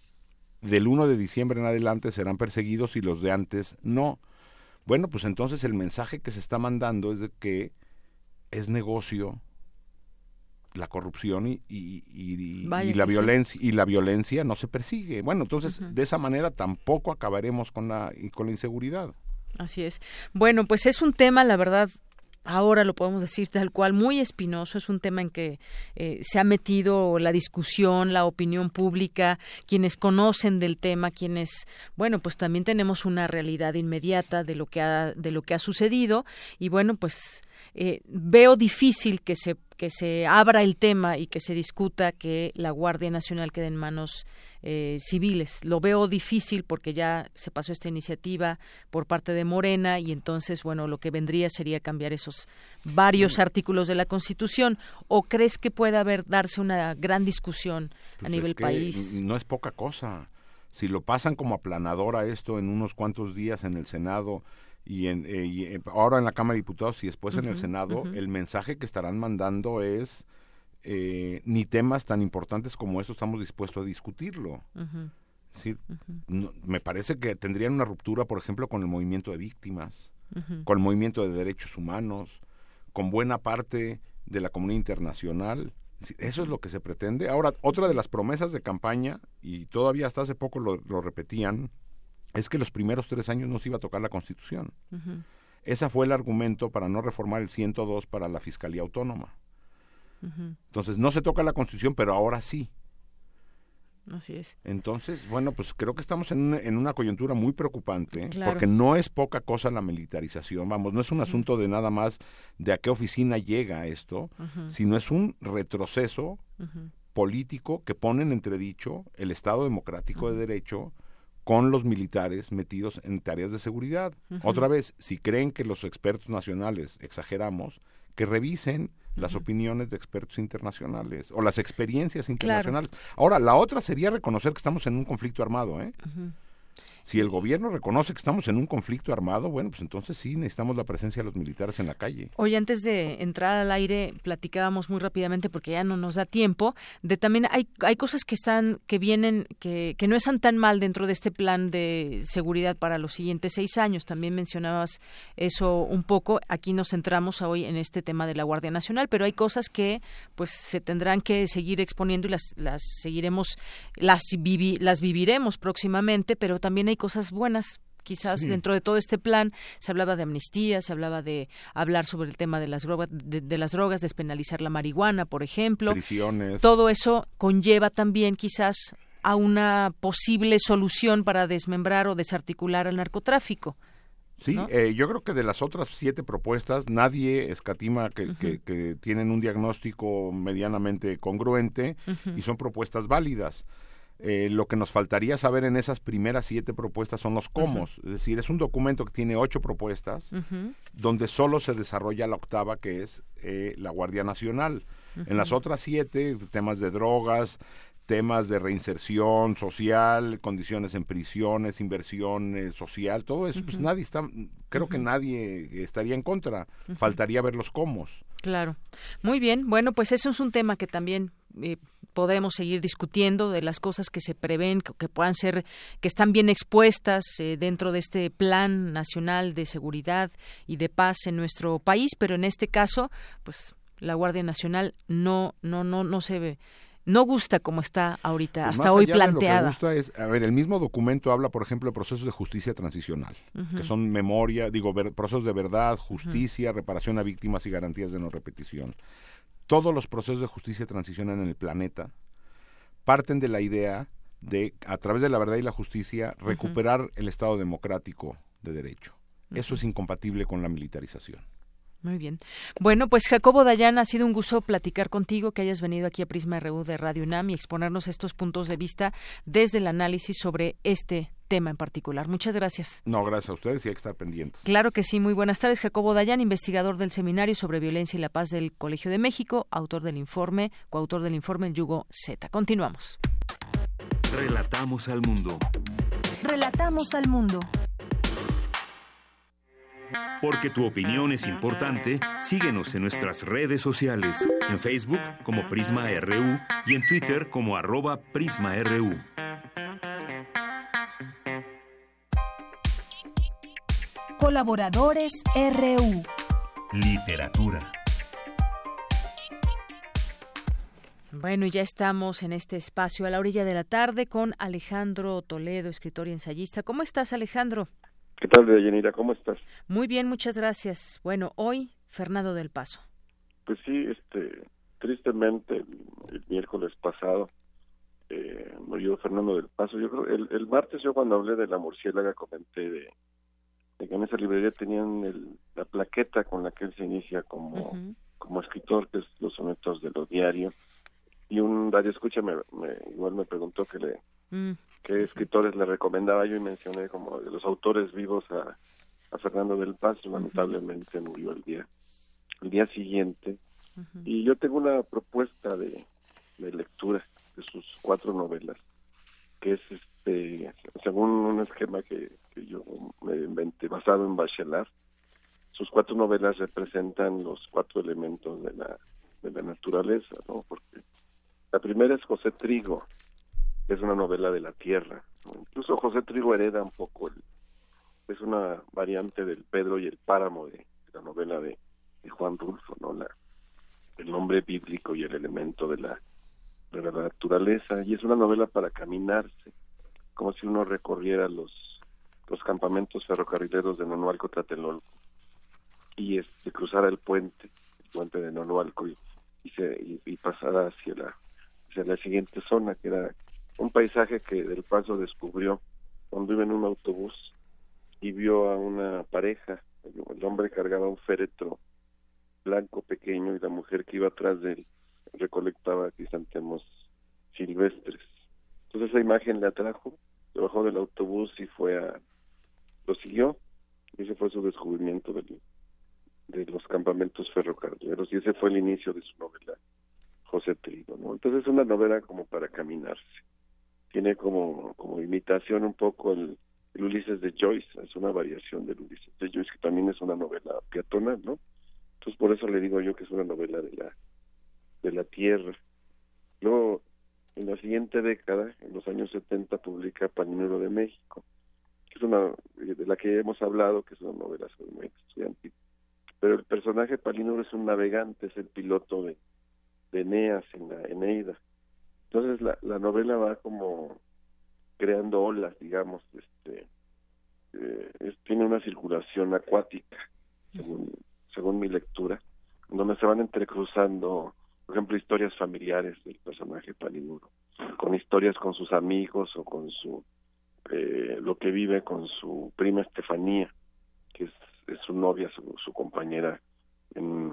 del 1 de diciembre en adelante serán perseguidos y los de antes no. Bueno, pues entonces el mensaje que se está mandando es de que es negocio la corrupción y, y, la violencia y la violencia no se persigue. Bueno, entonces de esa manera tampoco acabaremos con la con la inseguridad. Así es. Bueno, pues es un tema, la verdad, ahora lo podemos decir tal cual, muy espinoso. Es un tema en que eh, se ha metido la discusión, la opinión pública, quienes conocen del tema, quienes, bueno, pues también tenemos una realidad inmediata de lo que ha, de lo que ha sucedido y bueno, pues eh, veo difícil que se que se abra el tema y que se discuta que la Guardia Nacional quede en manos eh, civiles. Lo veo difícil porque ya se pasó esta iniciativa por parte de Morena y entonces, bueno, lo que vendría sería cambiar esos varios artículos de la Constitución. ¿O crees que puede haber darse una gran discusión a pues nivel país? No es poca cosa. Si lo pasan como aplanadora esto en unos cuantos días en el Senado y, en, eh, eh, ahora en la Cámara de Diputados y después en el Senado, el mensaje que estarán mandando es eh, ni temas tan importantes como estos estamos dispuestos a discutirlo. me parece que tendrían una ruptura, por ejemplo, con el movimiento de víctimas, con el movimiento de derechos humanos, con buena parte de la comunidad internacional. Eso es lo que se pretende. Ahora, otra de las promesas de campaña, y todavía hasta hace poco lo, repetían, es que los primeros tres años no se iba a tocar la Constitución. Ese fue el argumento para no reformar el 102 para la Fiscalía Autónoma. Entonces, no se toca la Constitución, pero ahora sí. Así es. Entonces, bueno, pues creo que estamos en una, en una coyuntura muy preocupante, porque no es poca cosa la militarización, vamos, no es un asunto de nada más de a qué oficina llega esto, sino es un retroceso político que pone en entredicho el Estado democrático de derecho con los militares metidos en tareas de seguridad. Otra vez, si creen que los expertos nacionales exageramos, que revisen las opiniones de expertos internacionales o las experiencias internacionales. Ahora, la otra sería reconocer que estamos en un conflicto armado, ¿eh? Si el gobierno reconoce que estamos en un conflicto armado, bueno, pues entonces sí necesitamos la presencia de los militares en la calle. Hoy antes de entrar al aire platicábamos muy rápidamente porque ya no nos da tiempo de también hay hay cosas que están que vienen que, que no están tan mal dentro de este plan de seguridad para los siguientes seis años. También mencionabas eso un poco. Aquí nos centramos hoy en este tema de la Guardia Nacional, pero hay cosas que pues se tendrán que seguir exponiendo y las las seguiremos las las viviremos próximamente, pero también hay cosas buenas quizás dentro de todo este plan se hablaba de amnistía, se hablaba de hablar sobre el tema de las drogas, de, las drogas, despenalizar la marihuana, por ejemplo. Todo eso conlleva también quizás a una posible solución para desmembrar o desarticular al narcotráfico. Sí, eh, yo creo que de las otras siete propuestas nadie escatima que, que, tienen un diagnóstico medianamente congruente y son propuestas válidas. Eh, lo que nos faltaría saber en esas primeras siete propuestas son los cómo. Es decir, es un documento que tiene ocho propuestas, donde solo se desarrolla la octava, que es eh, la Guardia Nacional. En las otras siete, temas de drogas, temas de reinserción social, condiciones en prisiones, inversión eh, social, todo eso, pues nadie está, creo que nadie estaría en contra. Faltaría ver los cómo. Claro. Muy bien. Bueno, pues eso es un tema que también eh, podemos seguir discutiendo de las cosas que se prevén, que, puedan ser, que están bien expuestas eh, dentro de este plan nacional de seguridad y de paz en nuestro país, pero en este caso, pues la Guardia Nacional no, no, no, no se ve no gusta como está ahorita, pues hasta hoy planteada. gusta es, a ver, el mismo documento habla, por ejemplo, de procesos de justicia transicional, que son memoria, digo, procesos de verdad, justicia, reparación a víctimas y garantías de no repetición todos los procesos de justicia transicionan en el planeta, parten de la idea de, a través de la verdad y la justicia, recuperar el Estado democrático de derecho. Eso es incompatible con la militarización. Muy bien. Bueno, pues Jacobo Dayan, ha sido un gusto platicar contigo, que hayas venido aquí a Prisma RU de Radio UNAM y exponernos estos puntos de vista desde el análisis sobre este tema en particular. Muchas gracias. No, gracias a ustedes y hay que estar pendientes. Claro que sí. Muy buenas tardes. Jacobo Dayan, investigador del Seminario sobre Violencia y la Paz del Colegio de México, autor del informe, coautor del informe El Yugo Z. Continuamos. Relatamos al mundo. Relatamos al mundo. Porque tu opinión es importante, síguenos en nuestras redes sociales, en Facebook como Prisma RU y en Twitter como arroba PrismaRU. Colaboradores RU. Literatura. Bueno, ya estamos en este espacio a la orilla de la tarde con Alejandro Toledo, escritor y ensayista. ¿Cómo estás, Alejandro? ¿Qué tal, Deyanira? ¿Cómo estás? Muy bien, muchas gracias. Bueno, hoy, Fernando del Paso. Pues sí, este, tristemente, el, miércoles pasado eh, murió Fernando del Paso. Yo creo, el, el martes yo cuando hablé de la murciélaga comenté de, que en esa librería tenían la plaqueta con la que él se inicia como, como escritor, que es los sonetos de los diarios y un radio escucha me, igual me preguntó que le mm, qué escritores le recomendaba. Yo y mencioné como de los autores vivos a, a Fernando del Paz lamentablemente murió el día el día siguiente. Y yo tengo una propuesta de, de lectura de sus cuatro novelas que es este según un esquema que, que yo me inventé basado en Bachelard sus cuatro novelas representan los cuatro elementos de la de la naturaleza no porque la primera es José Trigo, es una novela de la tierra. Incluso José Trigo hereda un poco, el, es una variante del Pedro y el Páramo de, la novela de, Juan Rulfo, ¿no? La, el nombre bíblico y el elemento de la, de la naturaleza. Y es una novela para caminarse, como si uno recorriera los, los campamentos ferrocarrileros de Nonualco Tlatelolco y este, cruzara el puente, el puente de Nonualco y, y, se, y pasara hacia la hacia la siguiente zona, que era un paisaje que del paso descubrió cuando iba en un autobús y vio a una pareja, el hombre cargaba un féretro blanco pequeño y la mujer que iba atrás de él recolectaba crisantemos silvestres. Entonces esa imagen le atrajo, se bajó del autobús y fue a... lo siguió, y ese fue su descubrimiento de los campamentos ferrocarrileros y ese fue el inicio de su novela José Trigo, ¿no? Entonces es una novela como para caminarse. Tiene como, como imitación un poco el, Ulises de Joyce, es una variación del Ulises de Joyce, que también es una novela peatonal, ¿no? Entonces por eso le digo yo que es una novela de la, de la tierra. Luego, en la siguiente década, en los años 70, publica Paninero de México, que es una de la que hemos hablado, que es una novela muy estudiantil. Pero el personaje Palinuro es un navegante, es el piloto de, de Eneas en la Eneida. Entonces la, la novela va como creando olas, digamos, este, eh, tiene una circulación acuática, según, según mi lectura, donde se van entrecruzando, por ejemplo, historias familiares del personaje Palinuro, con historias con sus amigos o con su eh, lo que vive con su prima Estefanía, que es, es su novia, su, su compañera en,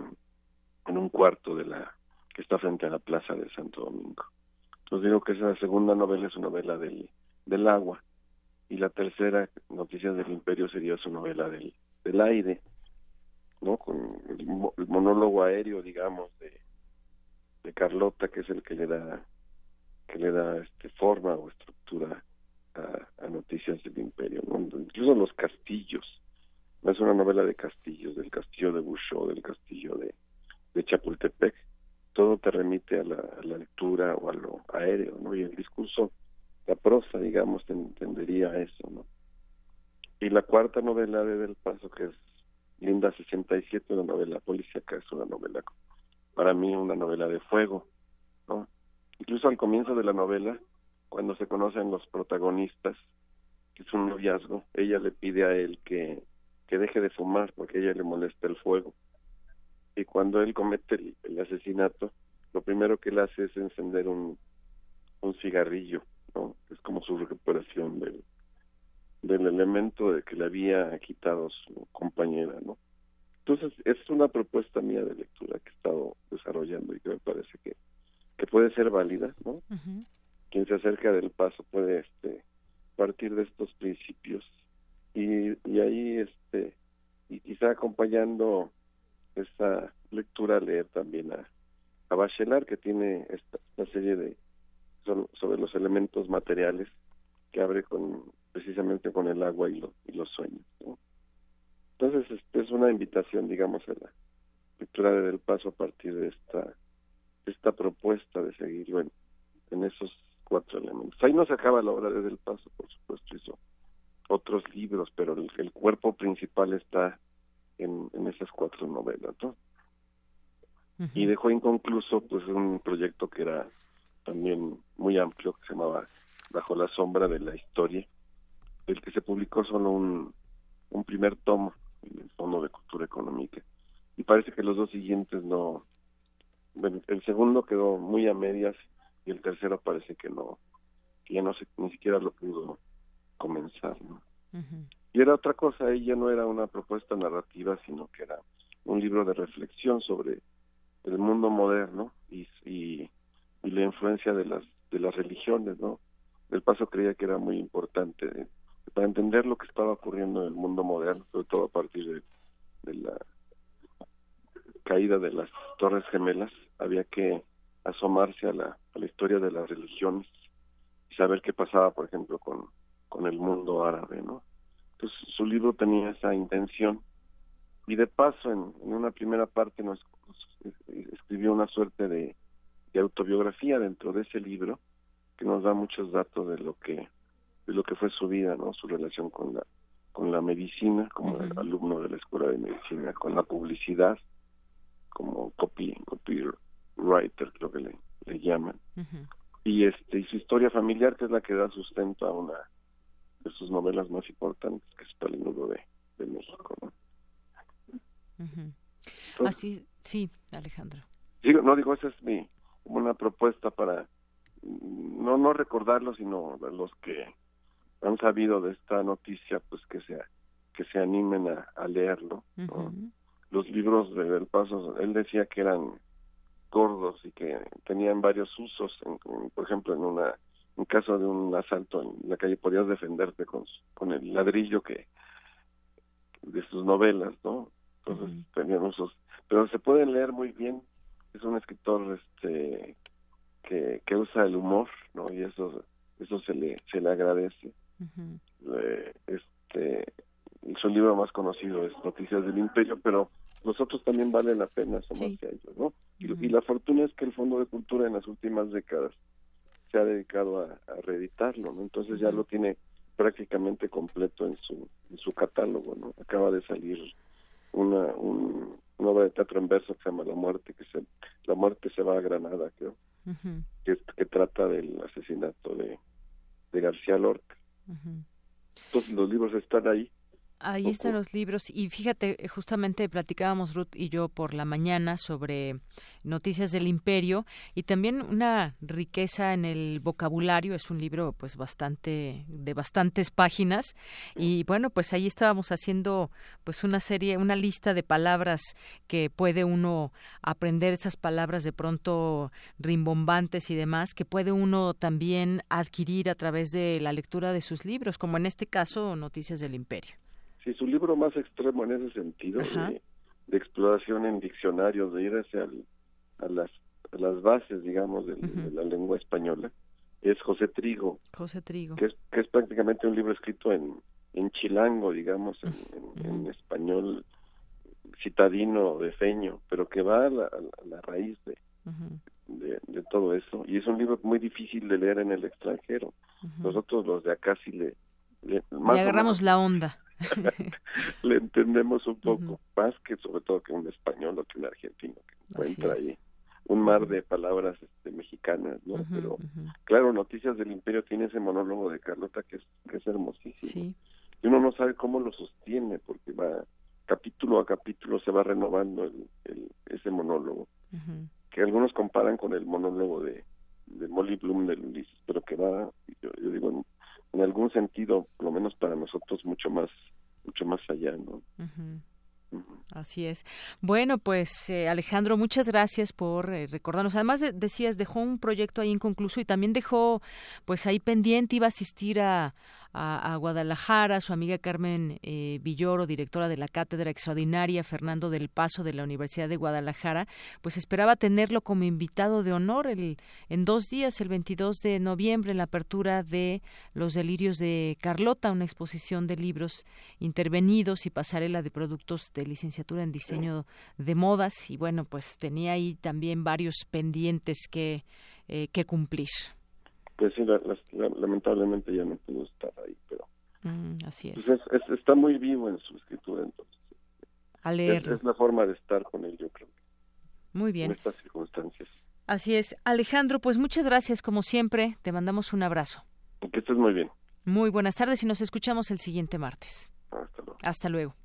en un cuarto de la que está frente a la plaza de Santo Domingo. Entonces digo que esa segunda novela es una novela del, del agua y la tercera, Noticias del Imperio, sería su novela del, del aire, ¿no? Con el, monólogo aéreo, digamos, de, de Carlota, que es el que le da que le da este forma o estructura a, Noticias del Imperio, ¿no? incluso los castillos. Es una novela de castillos, del castillo de Bouchot, del castillo de, de Chapultepec, todo te remite a la, lectura o a lo aéreo, ¿no? Y el discurso, la prosa, digamos, te entendería eso, ¿no? Y la cuarta novela de Del Paso, que es Linda 67, una novela policíaca, es una novela, para mí, una novela de fuego, ¿no? Incluso al comienzo de la novela, cuando se conocen los protagonistas, que es un noviazgo, ella le pide a él que, que deje de fumar porque a ella le molesta el fuego y cuando él comete el, asesinato, lo primero que él hace es encender un, un cigarrillo, ¿no? Es como su recuperación del, del elemento de que le había quitado su compañera, ¿no? Entonces, es una propuesta mía de lectura que he estado desarrollando y que me parece que, que puede ser válida, ¿no? Quien se acerca del paso puede este partir de estos principios y, y ahí este y quizá acompañando esta lectura leer también a, a Bachelard que tiene esta, serie de sobre los elementos materiales que abre con precisamente con el agua y, y los sueños Entonces, este, es una invitación, digamos, a la lectura de Del Paso a partir de esta, esta propuesta de seguirlo en, en esos cuatro elementos. Ahí no se acaba la obra de Del Paso, por supuesto, hizo otros libros, pero el, cuerpo principal está en, en esas cuatro novelas, ¿no? Y dejó inconcluso pues un proyecto que era también muy amplio, que se llamaba Bajo la sombra de la historia, del que se publicó solo un, un primer tomo en el Fondo de Cultura Económica. Y parece que los dos siguientes no... Bueno, el segundo quedó muy a medias y el tercero parece que no, que ya no se, ni siquiera lo pudo comenzar, ¿no? Y era otra cosa, ella no era una propuesta narrativa, sino que era un libro de reflexión sobre el mundo moderno y, y, la influencia de las de las religiones, ¿no? Del Paso creía que era muy importante para entender lo que estaba ocurriendo en el mundo moderno, sobre todo a partir de, de la caída de las Torres Gemelas, había que asomarse a la, a la historia de las religiones y saber qué pasaba, por ejemplo, con, con el mundo árabe, ¿no? Entonces su libro tenía esa intención. Y de paso en, en una primera parte nos, escribió una suerte de, autobiografía dentro de ese libro que nos da muchos datos de lo que de lo que fue su vida, ¿no? Su relación con la con la medicina como alumno de la escuela de medicina, con la publicidad como copy copywriter creo que le, le llaman. Y este y su historia familiar que es la que da sustento a una de sus novelas más importantes que es Palinudo de, de México, ¿no? Así, sí, Alejandro. Digo, no digo, esa es mi, una propuesta para no no recordarlo, sino los que han sabido de esta noticia, pues que se, que se animen a, leerlo. Los libros de Del Paso, él decía que eran gordos y que tenían varios usos, por ejemplo, en una en caso de un asalto en la calle podías defenderte con, con el ladrillo que de sus novelas, ¿no? Entonces tenían usos pero se pueden leer muy bien. Es un escritor este que, que usa el humor, ¿no? Y eso eso se le se le agradece. este su libro más conocido es Noticias del Imperio, pero los otros también valen la pena asomarse a ellos, ¿no? y, la fortuna es que el Fondo de Cultura en las últimas décadas se ha dedicado a, reeditarlo, ¿no? Entonces ya lo tiene prácticamente completo en su en su catálogo, ¿no? Acaba de salir una un, una obra de teatro en verso que se llama La muerte que se La muerte se va a Granada, creo, que, que, trata del asesinato de, de García Lorca. Entonces los libros están ahí Ahí están los libros. Y fíjate, eh, justamente platicábamos Ruth y yo por la mañana sobre noticias del imperio. Y también una riqueza en el vocabulario, es un libro pues bastante de bastantes páginas. Y bueno, pues ahí estábamos haciendo pues una serie, una lista de palabras que puede uno aprender. Esas palabras de pronto rimbombantes y demás que puede uno también adquirir a través de la lectura de sus libros, como en este caso Noticias del Imperio. Sí, su libro más extremo en ese sentido, de, exploración en diccionarios, de ir hacia a, las, las bases, digamos, de, la lengua española, es José Trigo. José Trigo. Que es, que es prácticamente un libro escrito en, en chilango, digamos, en, español citadino de feño, pero que va a la, raíz de, de, todo eso. Y es un libro muy difícil de leer en el extranjero. Nosotros los de acá sí le... Le, agarramos la onda. le entendemos un poco más que sobre todo que un español o que un argentino que encuentra ahí un mar de palabras este, mexicanas, ¿no? Pero claro, Noticias del Imperio tiene ese monólogo de Carlota que es, que es hermosísimo. Y uno no sabe cómo lo sostiene porque va capítulo a capítulo se va renovando el, ese monólogo. Que algunos comparan con el monólogo de, de Molly Bloom del Ulises, pero que va, yo, yo digo, en algún sentido, por lo menos para nosotros, mucho más, mucho más allá, ¿no? Así es. Bueno, pues eh, Alejandro, muchas gracias por eh, recordarnos. Además decías, dejó un proyecto ahí inconcluso y también dejó, pues ahí pendiente, iba a asistir a, a, Guadalajara, su amiga Carmen eh, Villoro, directora de la Cátedra Extraordinaria Fernando del Paso de la Universidad de Guadalajara, pues esperaba tenerlo como invitado de honor el, en dos días, el 22 de noviembre, en la apertura de Los Delirios de Carlota, una exposición de libros intervenidos y pasarela de productos de licenciatura en diseño de modas. Y bueno, pues tenía ahí también varios pendientes que, eh, que cumplir. Pues sí, lamentablemente ya no pudo estar ahí, pero... Mm, así pues es. Está muy vivo en su escritura, entonces. A leer. Es, la forma de estar con él, yo creo. Muy bien. En estas circunstancias. Así es. Alejandro, pues muchas gracias, como siempre. Te mandamos un abrazo. Que estés muy bien. Muy buenas tardes y nos escuchamos el siguiente martes. Hasta luego. Hasta luego.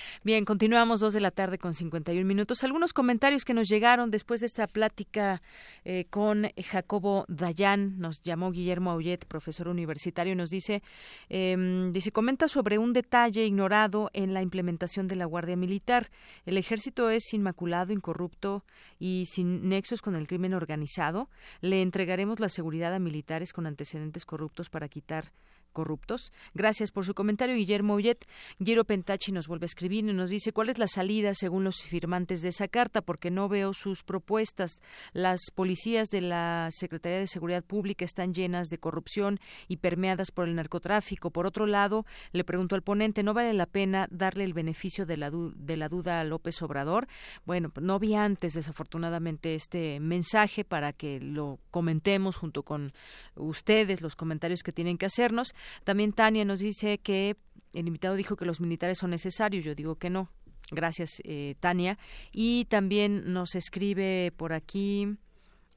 Bien, continuamos dos de la tarde con 51 minutos. Algunos comentarios que nos llegaron después de esta plática eh, con Jacobo Dayan. Nos llamó Guillermo Aullet, profesor universitario, y nos dice, em, dice, comenta sobre un detalle ignorado en la implementación de la Guardia Militar. El ejército es inmaculado, incorrupto y sin nexos con el crimen organizado. Le entregaremos la seguridad a militares con antecedentes corruptos para quitar corruptos. Gracias por su comentario, Guillermo Ullet. Guillermo Pentachi nos vuelve a escribir y nos dice cuál es la salida según los firmantes de esa carta, porque no veo sus propuestas. Las policías de la Secretaría de Seguridad Pública están llenas de corrupción y permeadas por el narcotráfico. Por otro lado, le pregunto al ponente, ¿no vale la pena darle el beneficio de la, de la duda a López Obrador? Bueno, no vi antes, desafortunadamente, este mensaje para que lo comentemos junto con ustedes, los comentarios que tienen que hacernos. También Tania nos dice que el invitado dijo que los militares son necesarios. Yo digo que no. Gracias, eh, Tania. Y también nos escribe por aquí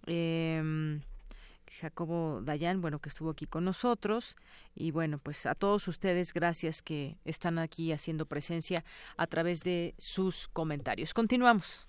eh, Jacobo Dayan, bueno, que estuvo aquí con nosotros. Y bueno, pues a todos ustedes, gracias que están aquí haciendo presencia a través de sus comentarios. Continuamos.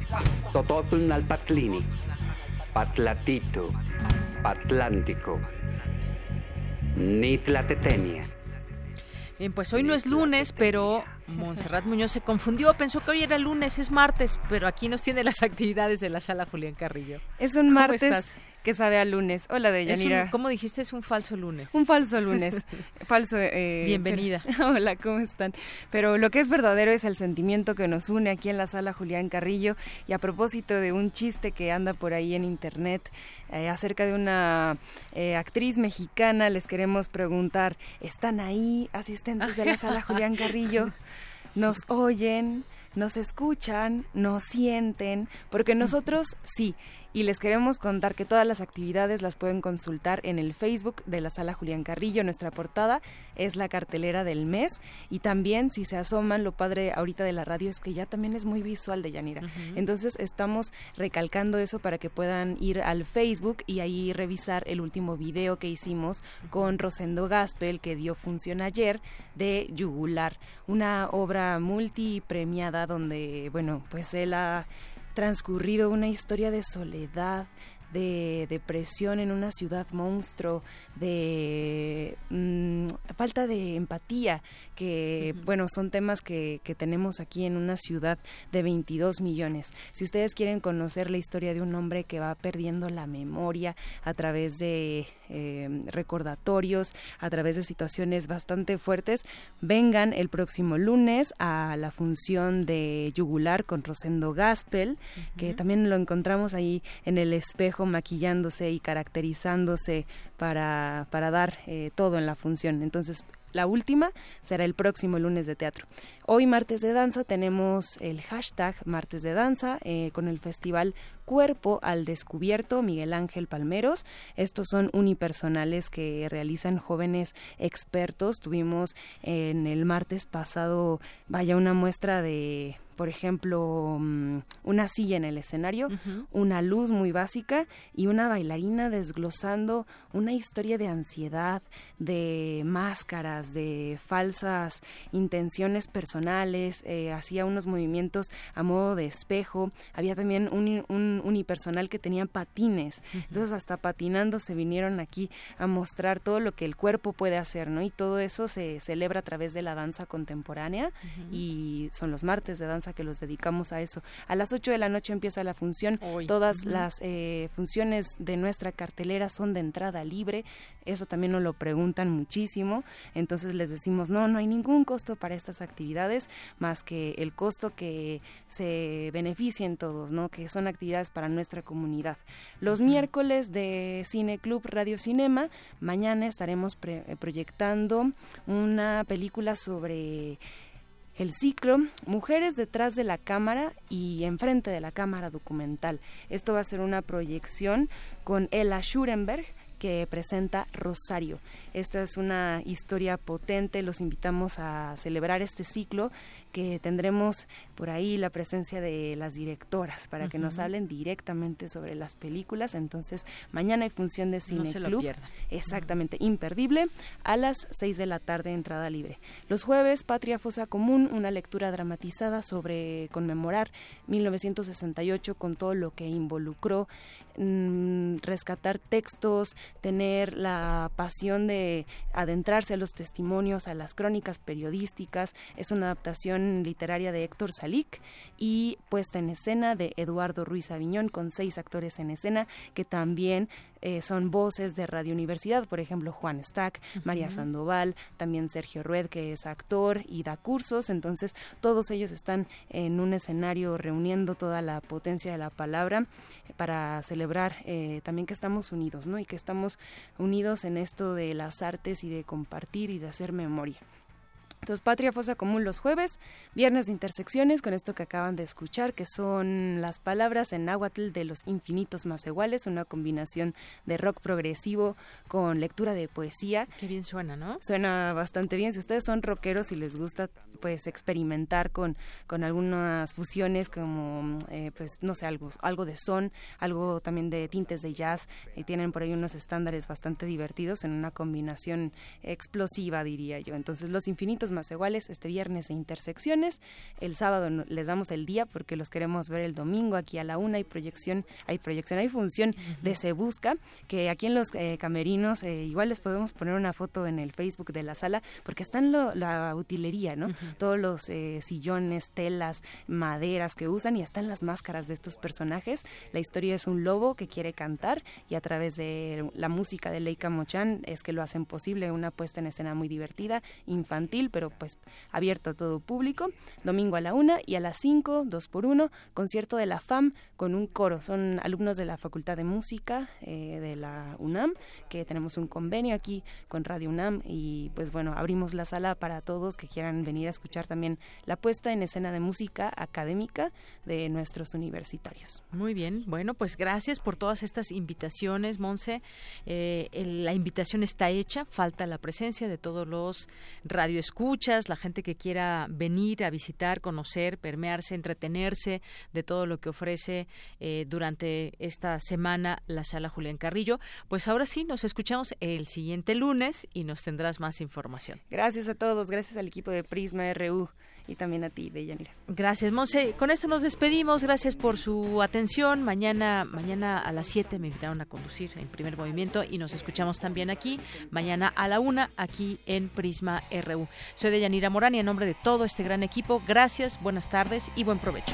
Tototl Nalpatlini. Patlatito, Atlántico, Nitlatetenia. Bien, pues hoy no es lunes, pero Montserrat Muñoz se confundió, pensó que hoy era lunes, es martes, pero aquí nos tiene las actividades de la sala Julián Carrillo. Es un martes que sabe a lunes. Hola, Deyanira. ¿Cómo dijiste? Es un falso lunes. Un falso lunes. falso. Eh, Bienvenida. hola, ¿cómo están? Pero lo que es verdadero es el sentimiento que nos une aquí en la sala Julián Carrillo. Y a propósito de un chiste que anda por ahí en internet eh, acerca de una eh, actriz mexicana, les queremos preguntar: ¿están ahí asistentes de la sala Julián Carrillo? ¿Nos oyen? nos escuchan, nos sienten, porque nosotros sí, y les queremos contar que todas las actividades las pueden consultar en el Facebook de la Sala Julián Carrillo. Nuestra portada es la cartelera del mes y también si se asoman, lo padre ahorita de la radio es que ya también es muy visual de Yanira. Entonces estamos recalcando eso para que puedan ir al Facebook y ahí revisar el último video que hicimos con Rosendo Gaspel que dio función ayer de Yugular, una obra multipremiada donde, bueno, pues él ha transcurrido una historia de soledad, de depresión en una ciudad monstruo, de mm, falta de empatía, que bueno, son temas que, que, tenemos aquí en una ciudad de 22 millones. Si ustedes quieren conocer la historia de un hombre que va perdiendo la memoria a través de eh, recordatorios, a través de situaciones bastante fuertes, vengan el próximo lunes a la función de Yugular con Rosendo Gaspel, que también lo encontramos ahí en el espejo maquillándose y caracterizándose para, para dar eh, todo en la función. Entonces, la última será el próximo lunes de teatro. Hoy, martes de danza, tenemos el hashtag martes de danza eh, con el festival Cuerpo al Descubierto, Miguel Ángel Palmeros. Estos son unipersonales que realizan jóvenes expertos. Tuvimos en el martes pasado, vaya, una muestra de por ejemplo, mm, una silla en el escenario, una luz muy básica y una bailarina desglosando una historia de ansiedad, de máscaras, de falsas intenciones personales, eh, hacía unos movimientos a modo de espejo, había también un, un unipersonal que tenía patines, entonces hasta patinando se vinieron aquí a mostrar todo lo que el cuerpo puede hacer, ¿no? Y todo eso se celebra a través de la danza contemporánea y son los martes de danza que los dedicamos a eso. A las 8 de la noche empieza la función. Todas las eh, funciones de nuestra cartelera son de entrada libre. Eso también nos lo preguntan muchísimo. Entonces les decimos, no, no hay ningún costo para estas actividades más que el costo que se beneficien todos, ¿no? Que son actividades para nuestra comunidad. Los miércoles de Cine Club Radio Cinema, mañana estaremos eh, proyectando una película sobre el ciclo Mujeres detrás de la cámara y enfrente de la cámara documental. Esto va a ser una proyección con Ella Schurenberg que presenta Rosario. Esta es una historia potente, los invitamos a celebrar este ciclo que tendremos por ahí la presencia de las directoras para que nos hablen directamente sobre las películas. Entonces, mañana hay función de Cine Club. Exactamente, imperdible, a las 6 de la tarde, entrada libre. Los jueves, Patria Fosa Común, una lectura dramatizada sobre conmemorar 1968 con todo lo que involucró mm, rescatar textos, tener la pasión de adentrarse a los testimonios, a las crónicas periodísticas. Es una adaptación literaria de Héctor Salic y puesta en escena de Eduardo Ruiz Aviñón con seis actores en escena que también eh, son voces de Radio Universidad, por ejemplo, Juan Stack, María Sandoval, también Sergio Rued, que es actor y da cursos, entonces todos ellos están en un escenario reuniendo toda la potencia de la palabra para celebrar eh, también que estamos unidos, ¿no? Y que estamos unidos en esto de las artes y de compartir y de hacer memoria. Entonces, Patria Fosa Común los jueves, viernes de intersecciones, con esto que acaban de escuchar, que son las palabras en náhuatl de los infinitos más iguales, una combinación de rock progresivo con lectura de poesía. Qué bien suena, ¿no? Suena bastante bien. Si ustedes son rockeros y les gusta, pues, experimentar con, con algunas fusiones como, eh, pues, no sé, algo, algo de son, algo también de tintes de jazz, y tienen por ahí unos estándares bastante divertidos en una combinación explosiva, diría yo. Entonces, los infinitos más iguales este viernes de intersecciones. El sábado les damos el día porque los queremos ver el domingo aquí a la una. Hay proyección, hay proyección, hay función de Se Busca, que aquí en los eh, camerinos eh, igual les podemos poner una foto en el Facebook de la sala porque están la utilería, ¿no? Todos los eh, sillones, telas, maderas que usan y están las máscaras de estos personajes. La historia es un lobo que quiere cantar y a través de la música de Leica Mochan es que lo hacen posible, una puesta en escena muy divertida, infantil, pero pero pues abierto a todo público. Domingo a la una y a las cinco, dos por uno, concierto de la FAM con un coro. Son alumnos de la Facultad de Música eh, de la UNAM, que tenemos un convenio aquí con Radio UNAM y pues bueno, abrimos la sala para todos que quieran venir a escuchar también la puesta en escena de música académica de nuestros universitarios. Muy bien, bueno, pues gracias por todas estas invitaciones, Monse. Eh, la invitación está hecha, falta la presencia de todos los radioescuchas la gente que quiera venir a visitar, conocer, permearse, entretenerse de todo lo que ofrece eh, durante esta semana la sala Julián Carrillo. Pues ahora sí, nos escuchamos el siguiente lunes y nos tendrás más información. Gracias a todos, gracias al equipo de Prisma RU y también a ti, Deyanira. Gracias, Monse. Con esto nos despedimos. Gracias por su atención. Mañana, mañana a las 7 me invitaron a conducir en primer movimiento y nos escuchamos también aquí. Mañana a la 1 aquí en Prisma RU. Soy Deyanira Morán y en nombre de todo este gran equipo, gracias, buenas tardes y buen provecho.